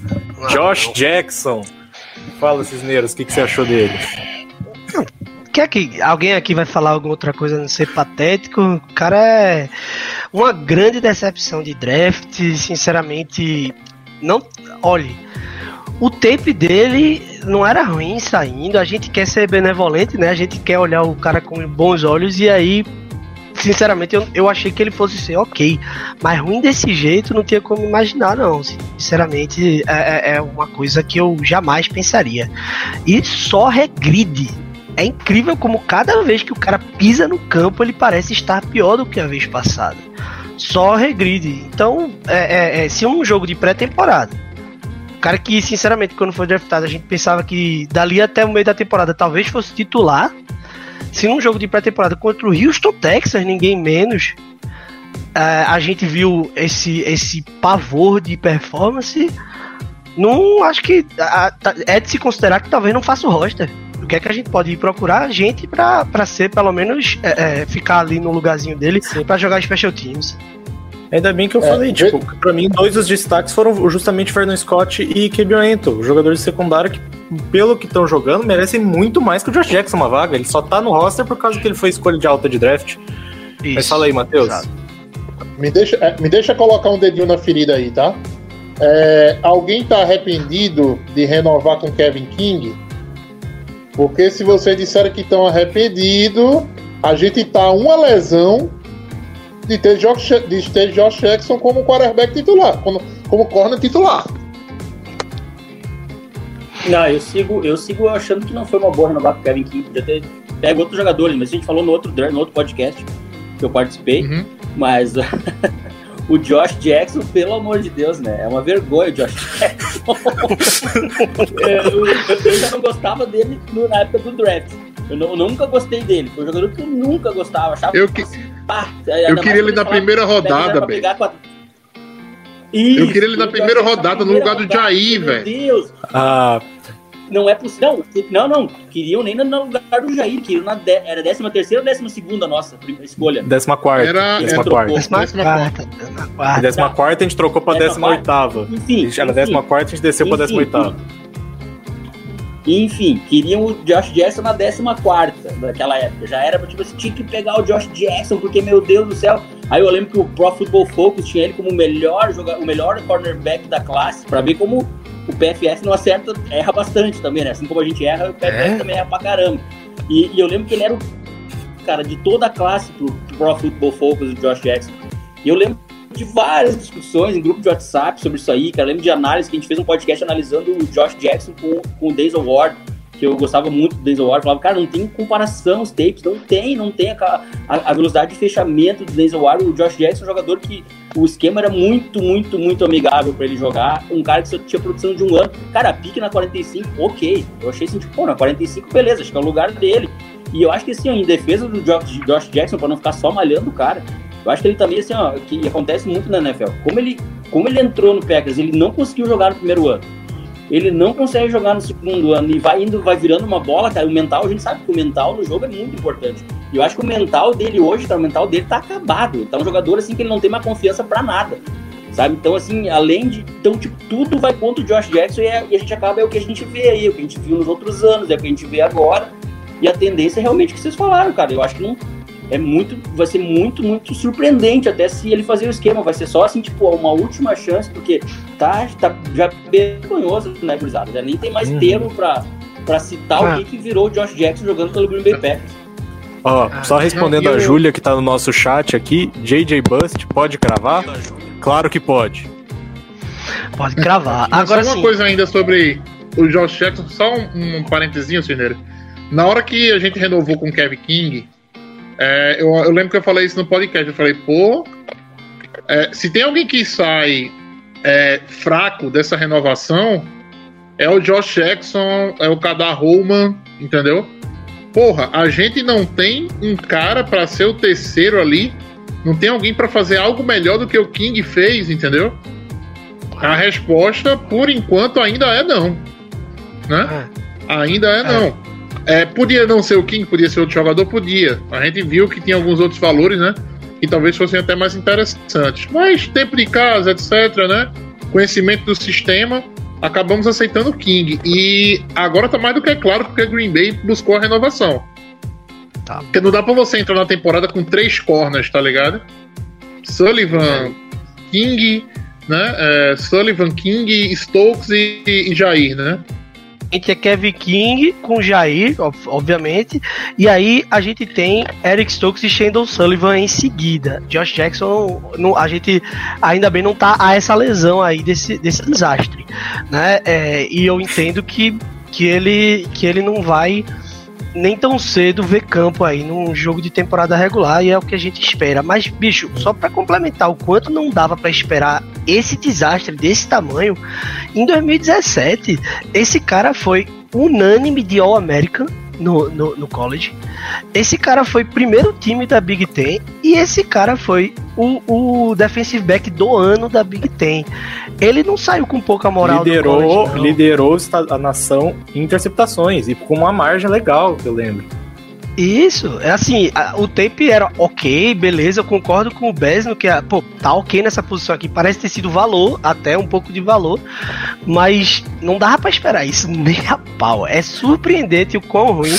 Josh Jackson. Fala, Cisneiros, o que, que você achou dele? Quer que alguém aqui vai falar alguma outra coisa a não ser patético? O cara é uma grande decepção de draft, sinceramente. Não, olhe, o tape dele não era ruim saindo. A gente quer ser benevolente, né? A gente quer olhar o cara com bons olhos e aí, sinceramente, eu, eu achei que ele fosse ser ok, mas ruim desse jeito não tinha como imaginar, não. Sinceramente, é, é- é uma coisa que eu jamais pensaria. E só regride. É incrível como cada vez que o cara pisa no campo ele parece estar pior do que a vez passada. Só regride. Então, é, é- é- se um jogo de pré-temporada, cara que, sinceramente, quando foi draftado, a gente pensava que dali até o meio da temporada talvez fosse titular. Se num jogo de pré-temporada contra o Houston Texas, ninguém menos, é, a gente viu esse, esse pavor de performance. Não acho que a- a- é de se considerar que talvez não faça o roster. O que é que a gente pode ir procurar gente pra, pra ser, pelo menos, é, é, ficar ali no lugarzinho dele pra jogar special teams. Ainda bem que eu É, falei, tipo, pra mim, dois dos destaques foram justamente Vernon Scott e Kevin Anton, jogadores de secundário que, pelo que estão jogando, merecem muito mais que o Josh Jackson uma vaga. Ele só tá no roster por causa que ele foi escolha de alta de draft. Mas Isso. fala aí, Matheus. Me deixa, é, me deixa colocar um dedinho na ferida aí, tá? É, alguém tá arrependido de renovar com Kevin King? Porque se vocês disserem que estão arrependidos, a gente tá uma lesão de ter Josh, de ter Josh Jackson como quarterback titular, como, como corner titular. Não, eu sigo, eu sigo achando que não foi uma boa renovar com o Kevin King. Podia ter pego outros jogadores, mas a gente falou no outro, no outro podcast que eu participei. Uhum. Mas o Josh Jackson, pelo amor de Deus, né? É uma vergonha o Josh Jackson. É, eu, eu- eu já não gostava dele no- na época do draft. Eu, não- eu nunca gostei dele. Foi um jogador que eu nunca gostava. Achava Eu, que, pá, eu queria ele na primeira rodada, velho. Eu queria ele na primeira rodada, no lugar do Jair, velho. Meu Deus, Ah, não é possível. Não, não, não. Queriam nem no lugar do Jair. Queriam na de... Era 13 terceira ou 12 segunda nossa primeira escolha. décima quarta. Era- décima era- quarta. Décima Décima quarta. Décima A quarta. décima quarta a gente trocou pra Décima décima oitava. Enfim. Era enfim. décima quarta a gente desceu pra Enfim, décima Enfim, queriam o Josh Jackson na 14 daquela época. Já era, tipo assim, tinha que pegar o Josh Jackson, porque, meu Deus do céu. Aí eu lembro que o Pro Football Focus tinha ele como o melhor, joga... o melhor cornerback da classe, pra ver como o PFF não acerta, erra bastante também, né? Assim como a gente erra, o PFF É? também erra pra caramba. E, e eu lembro que ele era o cara de toda a classe pro Pro Football Focus, o Josh Jackson. E eu lembro de várias discussões em grupo de WhatsApp sobre isso aí, cara. Eu lembro de análise que a gente fez um podcast analisando o Josh Jackson com, com o Denzel Ward, que eu gostava muito do Denzel Ward. Falava, cara, não tem comparação os tapes, não tem, não tem a, a, a velocidade de fechamento do Denzel Ward. O Josh Jackson é um jogador que o esquema era muito, muito, muito amigável pra ele jogar. Um cara que só tinha produção de um ano. Cara, pique na 45, ok. Eu achei assim, tipo, pô, na 45, beleza, acho que é o lugar dele. E eu acho que assim, em defesa do Josh, Jackson, pra não ficar só malhando o cara, eu acho que ele também, assim, ó, que acontece muito na NFL. Como ele, como ele entrou no Packers, ele não conseguiu jogar no primeiro ano. Ele não consegue jogar no segundo ano e vai indo, vai virando uma bola, cara. O mental, a gente sabe que o mental no jogo é muito importante. E eu acho que o mental dele hoje, tá, o mental dele tá acabado. Tá um jogador assim que ele não tem mais confiança pra nada. Sabe? Então, assim, além de. Então, tipo, tudo vai contra o Josh Jackson e, é- e a gente acaba é o que a gente vê aí, é o que a gente viu nos outros anos, é o que a gente vê agora. E a tendência é realmente o que vocês falaram, cara. Eu acho que não. É muito. Vai ser muito, muito surpreendente até se ele fazer o esquema. Vai ser só assim, tipo, uma última chance, porque tá, tá já vergonhoso, né, Gurizada? Já nem tem mais Uhum. termo pra, pra citar Ah. o que, que virou o Josh Jackson jogando pelo Green Bay Packers. Ó, Ah, só respondendo eu- a Júlia que tá no nosso chat aqui, JJ Bust, pode cravar? Claro que pode. Pode cravar. Agora só uma sim. coisa ainda sobre o Josh Jackson, só um, um parentezinho, Cineiro. Na hora que a gente renovou com o Kevin King, é, eu, eu lembro que eu falei isso no podcast. Eu falei, pô, é, se tem alguém que sai é, fraco dessa renovação, é o Josh Jackson, é o Kadar Holman, entendeu? Porra, a gente não tem um cara pra ser o terceiro ali, não tem alguém pra fazer algo melhor do que o King fez, entendeu? A resposta, por enquanto, ainda é não. Né? Ainda é não. É, podia não ser o King, podia ser outro jogador, podia. A gente viu que tinha alguns outros valores, né? Que talvez fossem até mais interessantes. Mas tempo de casa, etc., né? Conhecimento do sistema, acabamos aceitando o King. E agora tá mais do que claro porque Green Bay buscou a renovação. Tá. Porque não dá pra você entrar na temporada com três corners, tá ligado? Sullivan, King, né? É, Sullivan, King, Stokes e, e Jair, né? Gente é Kevin King com Jair, ob- obviamente. E aí a gente tem Eric Stokes e Shandon Sullivan em seguida. Josh Jackson, não- a gente ainda bem não tá a essa lesão aí desse, desse desastre. Né? É, e eu entendo que, que, ele, que ele não vai nem tão cedo ver campo aí num jogo de temporada regular e é o que a gente espera. Mas, bicho, só pra complementar o quanto não dava pra esperar esse desastre desse tamanho, em 2017, esse cara foi unânime de All-American no, no, no college. Esse cara foi primeiro time da Big Ten e esse cara foi o, o defensive back do ano da Big Ten. Ele não saiu com pouca moral liderou, college, liderou a nação em interceptações e com uma margem legal, eu lembro. Isso, é assim, a- o tape era ok, beleza, eu concordo com o Bez no que, a- pô, tá ok nessa posição aqui, parece ter sido valor, até um pouco de valor, mas não dava pra esperar isso nem a pau. É surpreendente o quão ruim.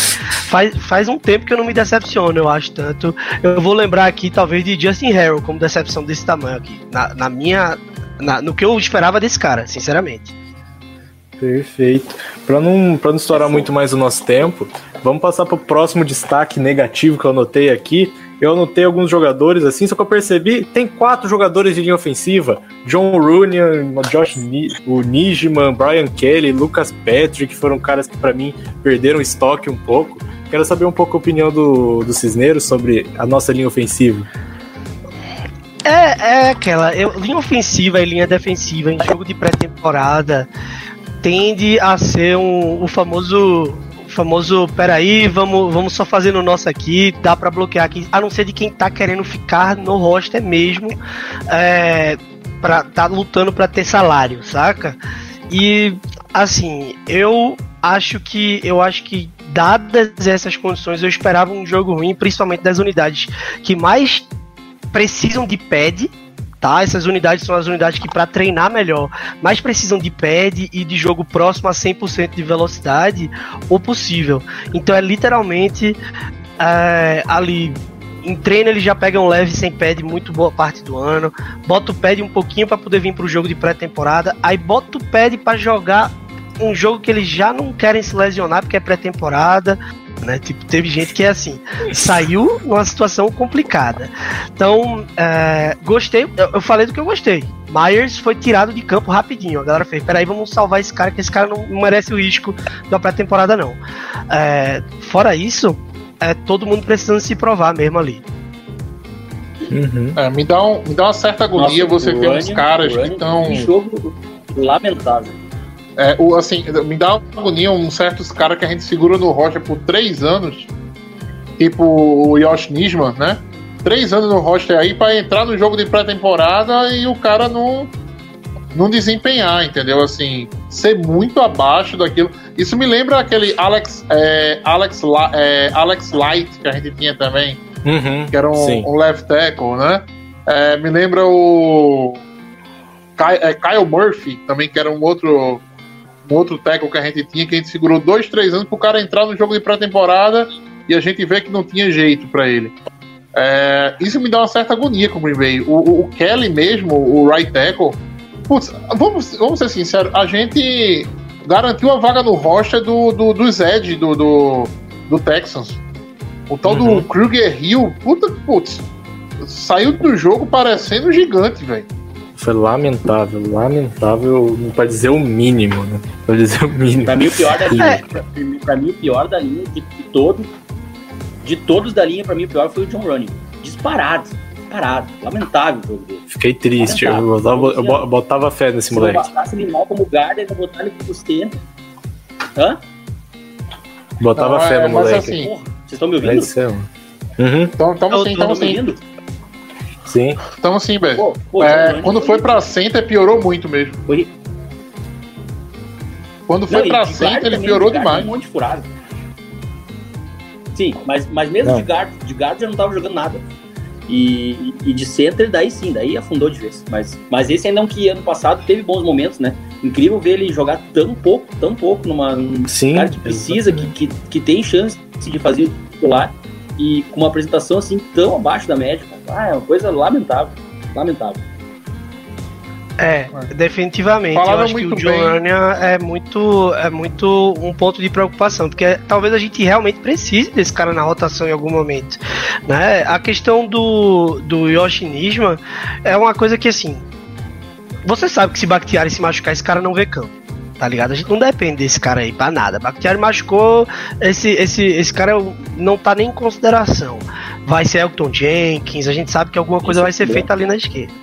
Faz, faz um tempo que eu não me decepciono, eu acho tanto. Eu vou lembrar aqui, talvez, de Justin Harrell como decepção desse tamanho aqui, na, na minha. na- no que eu esperava desse cara, sinceramente. Perfeito. Para não, pra não estourar muito mais o nosso tempo, vamos passar para o próximo destaque negativo que eu anotei aqui. Eu anotei alguns jogadores assim, só que eu percebi tem quatro jogadores de linha ofensiva: John Rooney, Josh Ni o Nijman, Brian Kelly, Lucas Patrick, foram caras que para mim perderam estoque um pouco. Quero saber um pouco a opinião do, do Cisneiro sobre a nossa linha ofensiva. É, é aquela, eu, linha ofensiva e linha defensiva em jogo de pré-temporada tende a ser um, o famoso. Famoso, peraí, vamos, vamos só fazer no nosso aqui, dá pra bloquear aqui, a não ser de quem tá querendo ficar no roster mesmo, é, pra, tá lutando pra ter salário, saca? E assim, eu acho que eu acho que dadas essas condições, eu esperava um jogo ruim, principalmente das unidades que mais precisam de pad, tá? Essas unidades são as unidades que para treinar melhor, mais precisam de pad e de jogo próximo a 100% de velocidade o possível. Então é literalmente é, ali em treino eles já pegam leve sem pad muito boa parte do ano. Bota o pad um pouquinho para poder vir pro jogo de pré-temporada. Aí bota o pad para jogar um jogo que eles já não querem se lesionar porque é pré-temporada. Né? Tipo, teve gente que é assim, saiu numa situação complicada. Então, é, gostei, eu, eu falei do que eu gostei. Myers foi tirado de campo rapidinho. A galera fez, peraí, vamos salvar esse cara, que esse cara não, não merece o risco da pré-temporada, não. É, fora isso, é todo mundo precisando se provar mesmo ali. Uhum. É, me, dá um, me dá uma certa agonia Nossa, você o ter uns caras que estão. Um jogo lamentável. É, o, assim, me dá uma agonia uns certos caras que a gente segura no rocha por três anos, tipo o Yosh Nisman, né? Três anos no roster aí pra entrar no jogo de pré-temporada e o cara não, não desempenhar, entendeu? Assim, ser muito abaixo daquilo. Isso me lembra aquele Alex, é, Alex, é, Alex Light que a gente tinha também, Uhum. que era um, um left tackle, né? É, me lembra o Ky- é, Kyle Murphy, também, que era um outro, um outro tackle que a gente tinha, que a gente segurou dois, três anos pro cara entrar no jogo de pré-temporada e a gente vê que não tinha jeito pra ele. É, isso me dá uma certa agonia com o Green Bay. O, o- o Kelly mesmo, o right tackle, putz, vamos, vamos ser sinceros, a gente garantiu a vaga no roster do, do, do Zed, do, do, do Texans. O tal Uhum. do Kruger Hill, puta, putz, saiu do jogo parecendo gigante, velho. Foi lamentável, lamentável, pra dizer o mínimo, né? Pra dizer o mínimo. Pra mim, o pior da linha. É. Pra, pra mim, o pior da linha de, de todo. De todos da linha, pra mim, o pior foi o John Running. Disparado. Disparado. Lamentável o jogo dele. Fiquei triste, eu botava, eu bo- botava fé nesse Se moleque. bastasse ele mal como guarda, ainda botar ele pro center. Hã? Botava Não, fé é, no mas moleque. assim, Porra, vocês estão me É ouvindo? isso aí, mano. Uhum, Então, tamo Eu sim, tamo sim. Sim. Tamo sim, velho. É, quando foi pra center, piorou muito mesmo. foi- Quando foi Não, pra center, ele piorou de demais. Um monte de furado. Sim, mas, mas mesmo Não. de guard, de guard já não tava jogando nada. E, e de center, daí sim, daí afundou de vez. Mas, mas esse ainda é um que ano passado teve bons momentos, né? Incrível ver ele jogar tão pouco, tão pouco numa, num Sim. cara que precisa, que, que, que tem chance de fazer o titular e com uma apresentação assim tão abaixo da média. Ah, é uma coisa lamentável. Lamentável. É, definitivamente. Falaram eu acho que o John é muito, é muito um ponto de preocupação, porque talvez a gente realmente precise desse cara na rotação em algum momento. Né? A questão do, do Yoshi Nisman é uma coisa que assim. Você sabe que se Bakhtiari se machucar, esse cara não vê campo. Tá ligado? A gente não depende desse cara aí pra nada. Bakhtiari machucou, esse, esse, esse cara não tá nem em consideração. Vai ser Elton Jenkins, a gente sabe que alguma coisa Isso vai ser é feita ali na esquerda.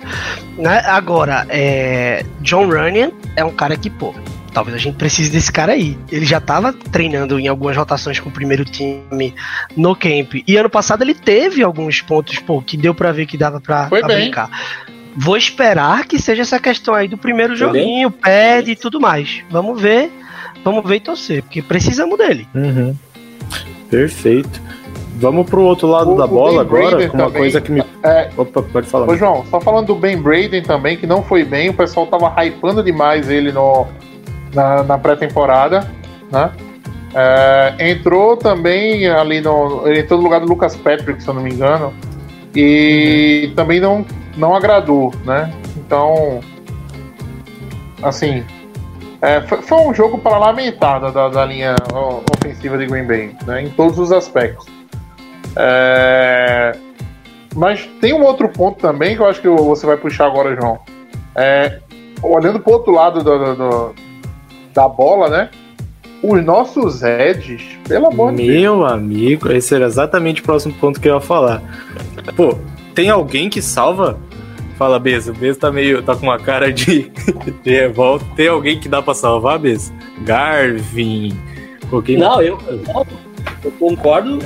Né? Agora, é, John Runyan é um cara que, pô, talvez a gente precise desse cara aí. Ele já tava treinando em algumas rotações com o primeiro time no camp. E ano passado ele teve alguns pontos, pô, que deu pra ver que dava pra, Foi pra bem. brincar. Vou esperar que seja essa questão aí do primeiro bem. joguinho, pad e tudo mais. Vamos ver, vamos ver e torcer, porque precisamos dele. Uhum. Perfeito. Vamos pro outro lado O- da bola agora, Braden com uma também. coisa que me. É, Opa, pode falar. Ô, João, só falando do Ben Braden também, que não foi bem, o pessoal tava hypando demais ele no, na, na pré-temporada, né? É, entrou também ali no. Ele entrou no lugar do Lucas Patrick, se eu não me engano. E também não, não agradou, né? Então. Assim. é, foi, foi um jogo para lamentar da, da- da linha ofensiva de Green Bay, né? Em todos os aspectos. É, mas tem um outro ponto também que eu acho que você vai puxar agora, João. É, olhando pro outro lado do- do- do- da bola, né? Os nossos edges, pelo amor de Deus. Meu amigo, esse era exatamente o próximo ponto que eu ia falar. Pô, tem alguém que salva? Fala, Beza, o Beza tá meio. tá com uma cara de, de revolta. Tem alguém que dá pra salvar, Beza? Garvin. Pô, quem- Não, eu, eu, eu concordo.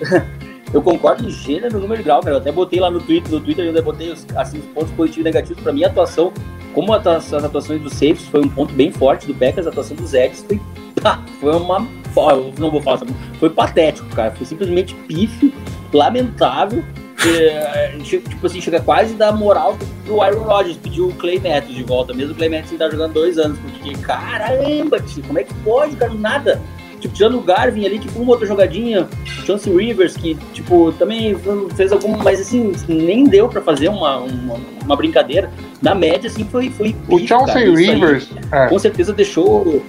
eu concordo em gênero, número e grau, cara. Eu até botei lá no Twitter, no Twitter eu ainda botei os, assim, os pontos positivos e negativos. Pra mim, a atuação, como a as atuações dos safes foi um ponto bem forte do Packers, a atuação dos Eds foi. pá, foi uma. não vou falar, foi patético, cara. Foi simplesmente pífio, lamentável. Tipo assim, chega quase da moral pro Aaron Rodgers pedir o Clay Matthews de volta, mesmo o Clay Matthews sem estar jogando dois anos, porque caramba, tio, como é que pode, cara, nada. Tipo, tirando o Garvin ali, que foi uma outra jogadinha, Chance Rivers, que, tipo, tipo, também fez alguma, mas assim, nem deu pra fazer uma, uma, uma brincadeira. Na média, assim, foi. foi O bicho, Chelsea cara, isso aí Rivers. é. Com certeza deixou.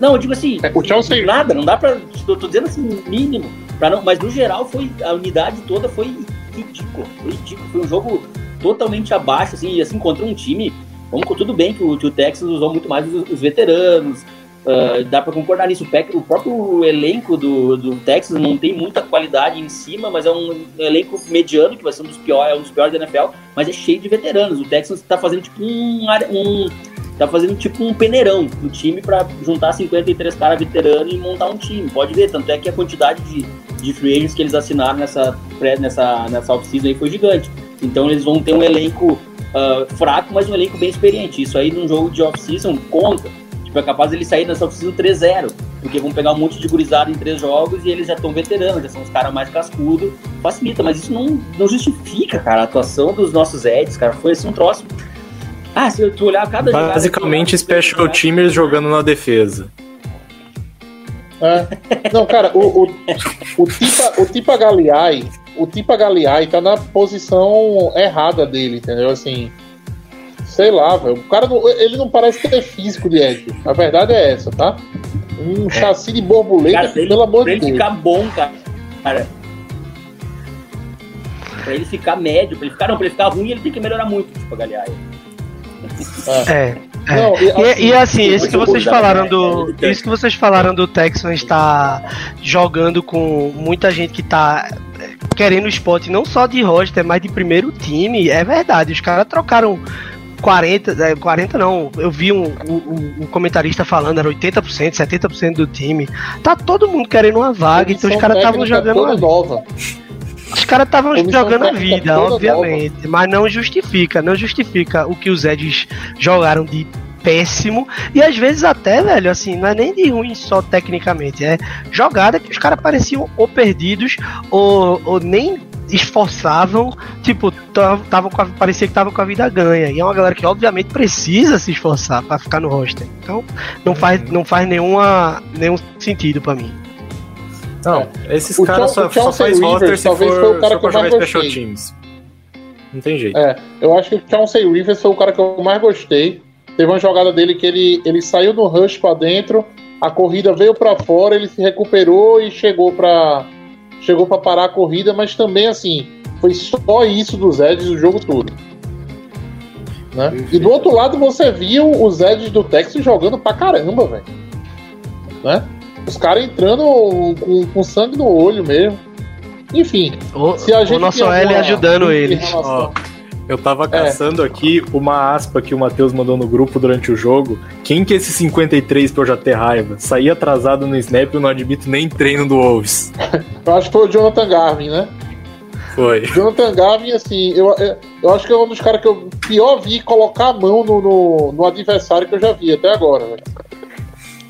Não, eu digo assim, É, o Chelsea- nada, não dá pra. Tô, tô dizendo assim, mínimo. Não, mas no geral foi. A unidade toda foi ridículo. Foi ridículo. Foi um jogo totalmente abaixo, assim, assim, contra um time. Vamos tudo bem que o, que o Texas usou muito mais os, os veteranos. ah, dá pra concordar nisso. O, o próprio elenco do, do Texas não tem muita qualidade em cima, mas é um elenco mediano, que vai ser um dos piores, é um dos piores da NFL, mas é cheio de veteranos. O Texas tá fazendo tipo um, um tá fazendo tipo um peneirão no time pra juntar 53 caras veteranos e montar um time. Pode ver, tanto é que a quantidade de, de free agents que eles assinaram nessa, pré- nessa, nessa off-season aí foi gigante. Então eles vão ter um elenco ah, fraco, mas um elenco bem experiente. Isso aí num jogo de off-season conta. Tipo, é capaz eles saírem nessa off-season 3-0. Porque vão pegar um monte de gurizada em três jogos e eles já estão veteranos, já são os caras mais cascudos. Facilita, mas isso não, não justifica, cara. A atuação dos nossos Eds, cara, foi assim um troço. Ah, se tu olhar cada jogada Basicamente, special teamers jogando na defesa. É. Não, cara, o, o, o Tipa, o Tipa Galeai, o Tipa Galeai tá na posição errada dele, entendeu? Assim, sei lá, velho. O cara não, ele não parece ter físico de Ed. A verdade é essa, tá? Um chassi de borboleta, Cara, pra ele, pelo amor pra de ele Deus. ficar bom, cara. cara. Pra ele ficar médio, pra ele ficar, não, pra ele ficar ruim, ele tem que melhorar muito, tipo, a Galeai. É. É. Não, e, E, e assim, isso que vocês falaram do. É. Isso que vocês falaram do Texans estar jogando com muita gente que tá é, querendo spot não só de roster, mas de primeiro time, é verdade. Os caras trocaram 40, é, 40 não, eu vi um, um, um comentarista falando, era 80%, 70% do time. Tá todo mundo querendo uma vaga, então os caras estavam jogando toda uma nova. Os caras estavam jogando a vida, obviamente, mas não justifica, não justifica o que os Eds jogaram de péssimo e às vezes até, velho, assim, não é nem de ruim só tecnicamente, é jogada que os caras pareciam ou perdidos ou, ou nem esforçavam, tipo, tavam- a- parecia que tava com a vida ganha. E é uma galera que obviamente precisa se esforçar pra ficar no roster. Então, não faz não faz nenhuma nenhum sentido pra mim. Não, esses O caras só, só faz roster Rivers se talvez for, foi o cara que eu mais gostei. teams. Não tem jeito. É, eu acho que o Chauncey Rivers foi o cara que eu mais gostei. Teve uma jogada dele que ele, ele saiu do rush pra dentro, a corrida veio pra fora, ele se recuperou e chegou pra chegou para parar a corrida, mas também assim, foi só isso dos Eds o jogo todo. Né? E do outro lado você viu os Eds do Texas jogando pra caramba, velho. Né? Os caras entrando com, com sangue no olho mesmo. Enfim, O, se a gente o nosso L ajudando dúvida em ele. relação- Ó, eu tava É. caçando aqui uma aspa que o Matheus mandou no grupo durante o jogo. Quem que é esse 53 pra eu já ter raiva? Saí atrasado no snap e eu não admito nem treino do Wolves. Eu acho que foi o Jonathan Garvin, né? Foi. Jonathan Gavin, assim, eu, eu, eu acho que é um dos caras que eu pior vi colocar a mão no, no, no adversário que eu já vi até agora, velho.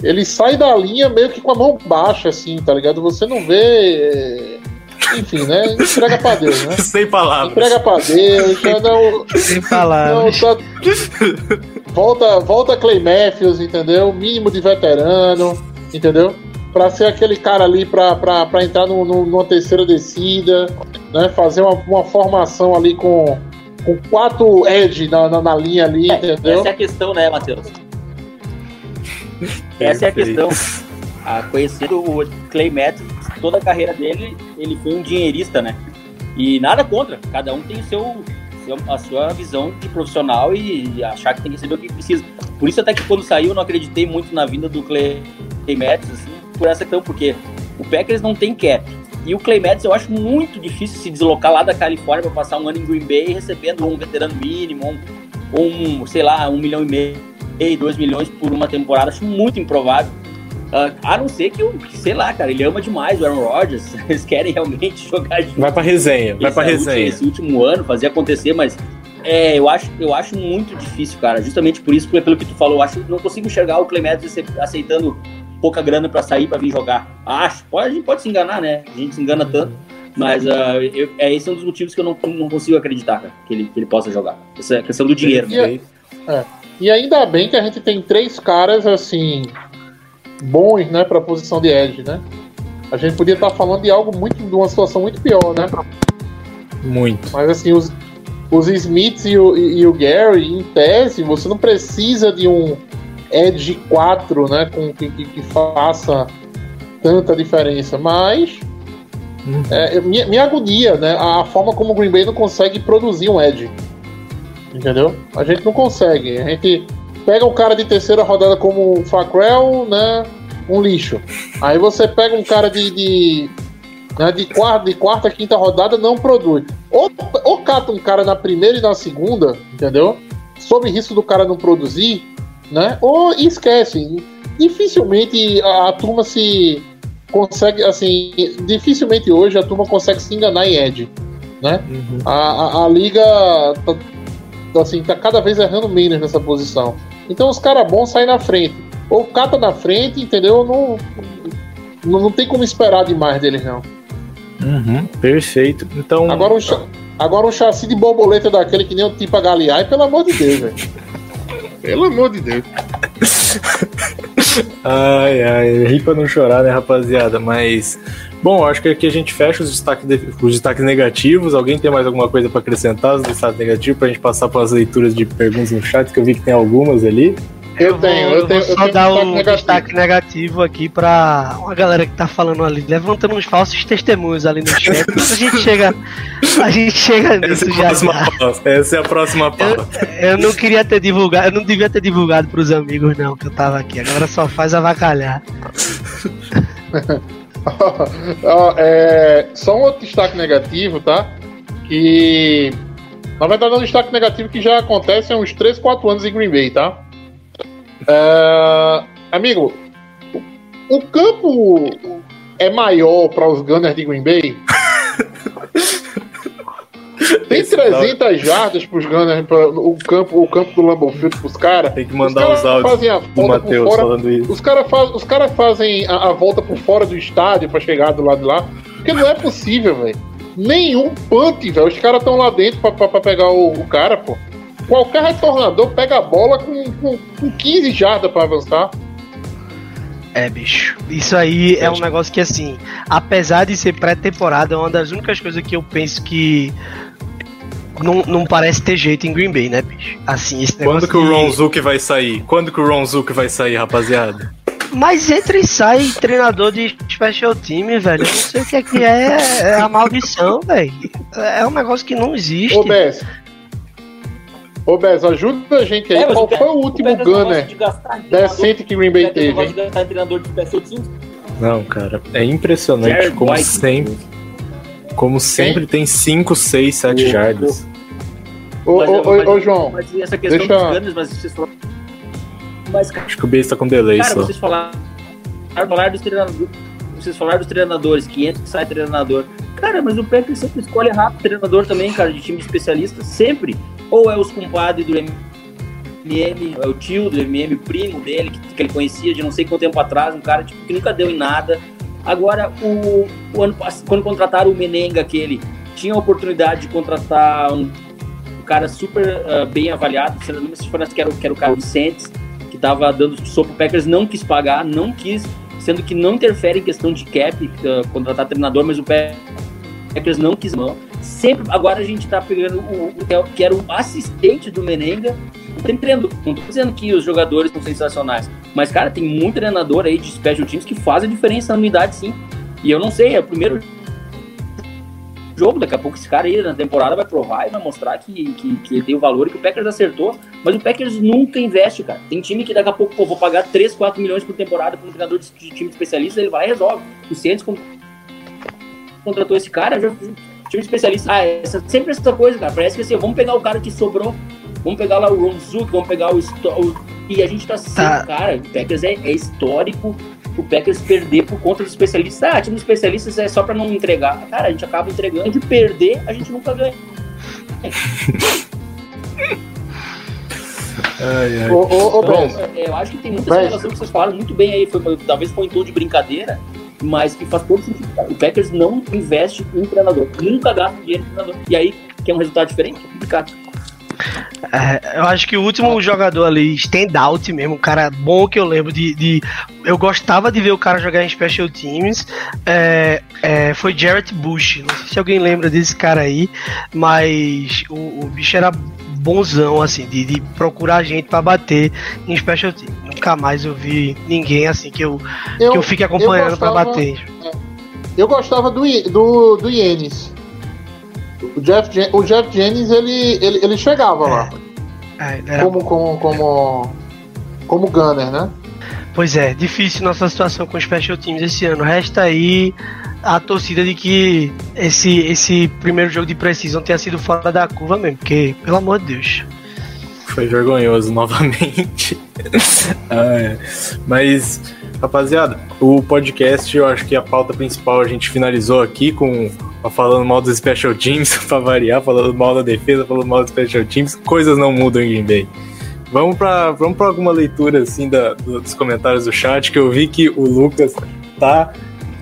Ele sai da linha meio que com a mão baixa, assim, tá ligado? Você não vê. é, Enfim, né? Entrega pra Deus, né? Sem palavras. Entrega pra Deus, já não. Sem não palavras. tá- volta, volta Clay Matthews, entendeu? Mínimo de veterano, entendeu? Pra ser aquele cara ali pra, pra, pra entrar no, no- numa terceira descida, né? Fazer uma, uma formação ali com, com quatro edge na, na, na linha ali, entendeu? Essa é a questão, né, Matheus? Essa é a questão. Ah, conhecendo o Clay Matthews, toda a carreira dele, ele foi um dinheirista, né? E nada contra, cada um tem o seu- a sua visão de profissional e achar que tem que receber o que precisa. Por isso até que quando saiu eu não acreditei muito na vinda do Clay, Clay Matthews, assim, por essa questão, porque o Packers não tem cap. E o Clay Matthews eu acho muito difícil se deslocar lá da Califórnia para passar um ano em Green Bay recebendo um veterano mínimo, um, um sei lá, um milhão e meio, dois milhões por uma temporada. Acho muito improvável. Ah, a não ser que, sei lá, cara, ele ama demais o Aaron Rodgers. Eles querem realmente jogar junto Vai pra resenha, vai esse, pra último- resenha. esse último ano, fazer acontecer, mas é, eu, acho, eu acho muito difícil, cara. Justamente por isso, pelo que tu falou, eu acho não consigo enxergar o Clemente aceitando pouca grana pra sair pra vir jogar. Acho, pode, a gente pode se enganar, né? A gente se engana tanto. Mas ah, eu, é, esse é um dos motivos que eu não, não consigo acreditar, cara, que ele, que ele possa jogar. Essa é a questão do dinheiro. né? E, e ainda bem que a gente tem três caras assim bons, né, pra posição de edge, né? A gente podia estar falando de algo muito, de uma situação muito pior, né? Muito. Mas assim, os, os Smiths e o, e o Gary, em tese, você não precisa de um Edge 4, né? Com, que, que, que faça tanta diferença. Mas Uhum. é, me, me agonia, né? A forma como o Green Bay não consegue produzir um Edge. Entendeu? A gente não consegue. A gente pega um cara de terceira rodada como o Facrell, né? Um lixo. Aí você pega um cara de, de, né, de, quarta, de quarta, quinta rodada, não produz. Ou, ou cata um cara na primeira e na segunda, entendeu? Sob risco do cara não produzir, né? Ou esquece. Dificilmente a, a turma se consegue, assim, dificilmente hoje a turma consegue se enganar em Ed, né? Uhum. A, a, a liga tá, assim, tá cada vez errando menos nessa posição. Então os caras bons saem na frente. Ou cata na frente, entendeu? Não, não, não tem como esperar demais deles, não. Uhum. Perfeito. Então. Agora um, agora um chassi de borboleta daquele que nem o tipo Galeai, pelo amor de Deus, velho. Pelo amor de Deus. Ai, ai, ri pra não chorar, né, rapaziada? Mas. Bom, acho que aqui a gente fecha os destaques, de- os destaques negativos. Alguém tem mais alguma coisa pra acrescentar os destaques negativos pra gente passar pelas leituras de perguntas no chat, que eu vi que tem algumas ali. Eu tenho, vou, eu tenho, vou eu só tenho dar destaque um negativo. destaque negativo aqui pra uma galera que tá falando ali, levantando uns falsos testemunhos ali no chat. A gente chega, a gente chega Essa nisso é a já. próxima já. Essa é a próxima pauta. Eu não queria ter divulgado, eu não devia ter divulgado pros amigos não que eu tava aqui. Agora só faz avacalhar. Ó, é, só um outro destaque negativo, tá? Que. Na verdade, é um destaque negativo que já acontece há uns 3, 4 anos em Green Bay, tá? É, amigo, o, o campo é maior para os Gunners de Green Bay? Tem Esse 300 jardas pros Gunners, pra, o, campo, o campo do Lambeau Field pros caras. Tem que mandar os áudios fazem a do Matheus falando isso. os caras faz, os cara fazem a, a volta por fora do estádio pra chegar do lado de lá. Porque não é possível, velho. Nenhum punt, velho. Os caras estão lá dentro pra, pra, pra pegar o, o cara, pô. Qualquer retornador pega a bola com, com, com 15 jardas pra avançar. É, bicho. Isso aí é um negócio que, assim, apesar de ser pré-temporada, é uma das únicas coisas que eu penso que não, não parece ter jeito em Green Bay, né, bicho? Assim, esse negócio Quando que o de- Ron Zook vai sair? Quando que o Ron Zook vai sair, rapaziada? Mas entra e sai treinador de special team, velho. Eu não sei o que é que é, é a maldição, velho. É um negócio que não existe. Ô, Bess. Ô, Bess, ajuda a gente aí. É, mas Qual foi o último não gosta Gunner de gastar em treinador. decente que Green Bay não teve, gosta hein? de treinador de. Não, cara, é impressionante Jared como White. sempre, como sempre tem 5, 6, 7 O- jardas. Ô, Mas- ô, ô, mas- ô, João. Mas essa questão Deixa- dos Gunners, mas vocês falaram... Mas, cara, Acho que o B está com delay Cara, só. vocês falaram, falaram dos treinadores. Vocês falaram dos treinadores, que entra e sai treinador. Cara, mas o Packers sempre escolhe errado o treinador também, cara, de time especialista, sempre. Ou é os compadres do MM, é o tio do MM, primo dele, que, que ele conhecia de não sei quanto tempo atrás, um cara tipo, que nunca deu em nada. Agora, o, o ano quando contrataram o Menenga, aquele, tinha a oportunidade de contratar um, um cara super ah, bem avaliado, se não me engano, que era, que era o cara Vicentes, que tava dando sopa, Packers não quis pagar, não quis, sendo que não interfere em questão de cap, uh, contratar treinador, mas o Packers não quis mão. Sempre, agora a gente tá pegando o, o que era o assistente do Menenga, tem treinador, não tô dizendo que os jogadores são sensacionais, mas cara, tem muito treinador aí de special teams que faz a diferença na unidade sim. E eu não sei, é o primeiro jogo, daqui a pouco esse cara aí na temporada vai provar e vai mostrar que, que, que ele tem o valor e que o Packers acertou. Mas o Packers nunca investe, cara. Tem time que daqui a pouco, pô, vou pagar 3, 4 milhões por temporada para um treinador de, de time especialista, ele vai e resolve. O con- contratou esse cara, já time especialista. Ah, essa, sempre essa coisa, cara. Parece que assim, vamos pegar o cara que sobrou, vamos pegar lá o Ron Zook, vamos pegar o, o- E a gente tá sempre, Tá. cara, o Packers é, é histórico o Packers perder por conta dos especialistas. Ah, time de especialistas é só pra não entregar. Cara, a gente acaba entregando. De perder, a gente nunca ganha. Ai, ai. Ô, ô, ô, Então, é, eu acho que tem muita Mas- relação que vocês falaram muito bem aí. Foi, talvez foi em tom de brincadeira, mas que faz todo sentido. O Packers não investe em treinador. Nunca gasta dinheiro em treinador. E aí, quer um resultado diferente? É complicado. É, eu acho que o último jogador ali, standout mesmo, um cara bom que eu lembro de. de eu gostava de ver o cara jogar em Special Teams, é, é, foi Jarrett Bush. Não sei se alguém lembra desse cara aí, mas o, o bicho era bonzão, assim, de, de procurar gente para bater em Special Teams. Nunca mais eu vi ninguém assim que eu, eu que eu fique acompanhando para bater. Eu gostava do, do, do Yannis. O Jeff, o Jeff Jennings, ele, ele, ele chegava é. lá. É, era... como, como, como, como gunner, né? Pois é, difícil nossa situação com os special teams esse ano. Resta aí a torcida de que esse, esse primeiro jogo de precisão tenha sido fora da curva mesmo, porque, pelo amor de Deus. Foi vergonhoso novamente. ah, é. Mas, rapaziada, o podcast, eu acho que a pauta principal a gente finalizou aqui com falando mal dos special teams, pra variar, falando mal da defesa, falando mal dos special teams, coisas não mudam em Green Bay. Vamos para vamos pra alguma leitura assim da, dos comentários do chat, que eu vi que o Lucas tá.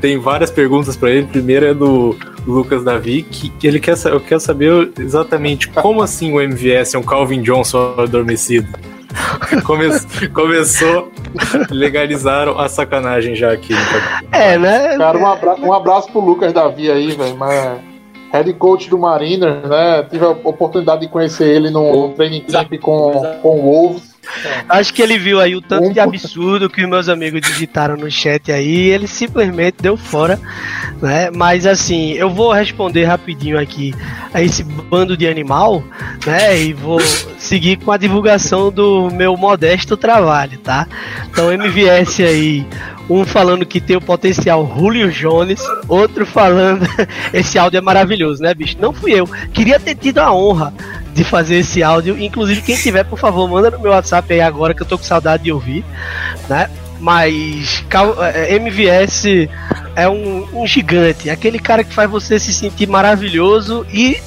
Tem várias perguntas para ele. Primeiro é do Lucas Davi, que, que ele quer, eu quero saber exatamente como assim o MVS é um Calvin Johnson adormecido. Come, começou, legalizaram a sacanagem já aqui. É, né? Cara, um, abra um abraço pro Lucas Davi aí, velho. Mas head coach do Mariners, né? Tive a oportunidade de conhecer ele no, no training camp com, com o Wolves. Acho que ele viu aí o tanto de absurdo que meus amigos digitaram no chat aí, ele simplesmente deu fora, né? Mas assim, eu vou responder rapidinho aqui a esse bando de animal, né? E vou seguir com a divulgação do meu modesto trabalho, tá? Então, MVS aí, um falando que tem o potencial Julio Jones, outro falando esse áudio é maravilhoso, né, bicho? Não fui eu. Queria ter tido a honra de fazer esse áudio. Inclusive, quem tiver, por favor, manda no meu WhatsApp aí agora que eu tô com saudade de ouvir, né? Mas é, MVS é um, um gigante, aquele cara que faz você se sentir maravilhoso e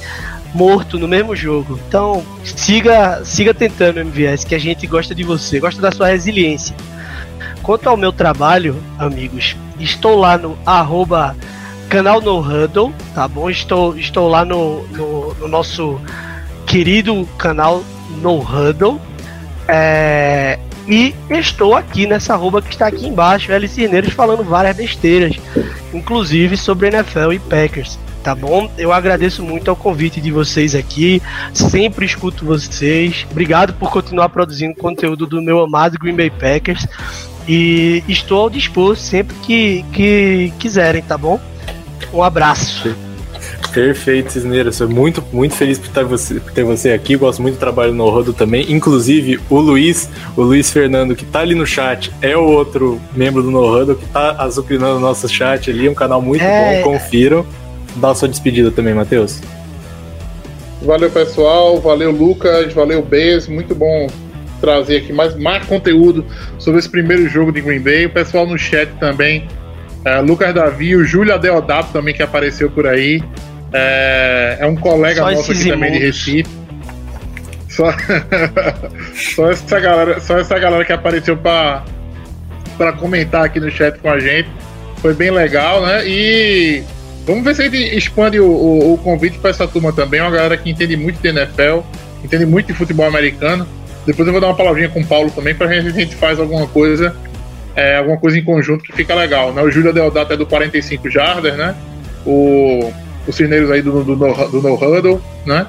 morto no mesmo jogo. Então, siga, siga tentando, MVS, que a gente gosta de você, gosta da sua resiliência. Quanto ao meu trabalho, amigos, estou lá no arroba canal no Huddle, tá bom? Estou, estou lá no, no, no nosso querido canal No Huddle. É, e estou aqui nessa arroba que está aqui embaixo, Alice Cineiros, falando várias besteiras, inclusive sobre NFL e Packers. Tá bom? Eu agradeço muito ao convite de vocês aqui. Sempre escuto vocês. Obrigado por continuar produzindo conteúdo do meu amado Green Bay Packers. E estou ao dispor sempre que, que quiserem, tá bom? Um abraço. Perfeito, Cisneiro. Sou muito, muito feliz por ter, você, por ter você aqui. Gosto muito do trabalho no Rodo também. Inclusive, o Luiz, o Luiz Fernando, que tá ali no chat, é o outro membro do No Rodo que tá azucrinando o nosso chat ali. Um canal muito é... bom, confiram. Dá a sua despedida também, Matheus. Valeu, pessoal. Valeu, Lucas. Valeu, Bez. Muito bom trazer aqui mais, mais conteúdo sobre esse primeiro jogo de Green Bay. O pessoal no chat também. É, Lucas Davi, o Júlio Adeodato também que apareceu por aí. É, é um colega só nosso aqui também de Recife. Só, só, essa galera, só essa galera que apareceu para comentar aqui no chat com a gente. Foi bem legal, né? E vamos ver se a gente expande o, o, o convite para essa turma também. Uma galera que entende muito de NFL, entende muito de futebol americano. Depois eu vou dar uma palavrinha com o Paulo também para a gente faz alguma coisa, é, alguma coisa em conjunto que fica legal. Né? O Júlio Deodato é do 45 Jardas, né? O os cineiros aí do, do, do, do No Huddle, né?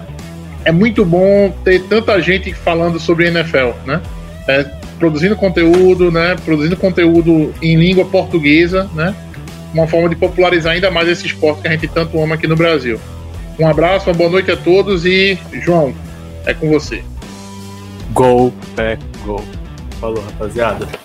É muito bom ter tanta gente falando sobre NFL, né? É, produzindo conteúdo, né? Produzindo conteúdo em língua portuguesa, né? Uma forma de popularizar ainda mais esse esporte que a gente tanto ama aqui no Brasil. Um abraço, uma boa noite a todos e, João, é com você. Go, back, go. Falou, rapaziada.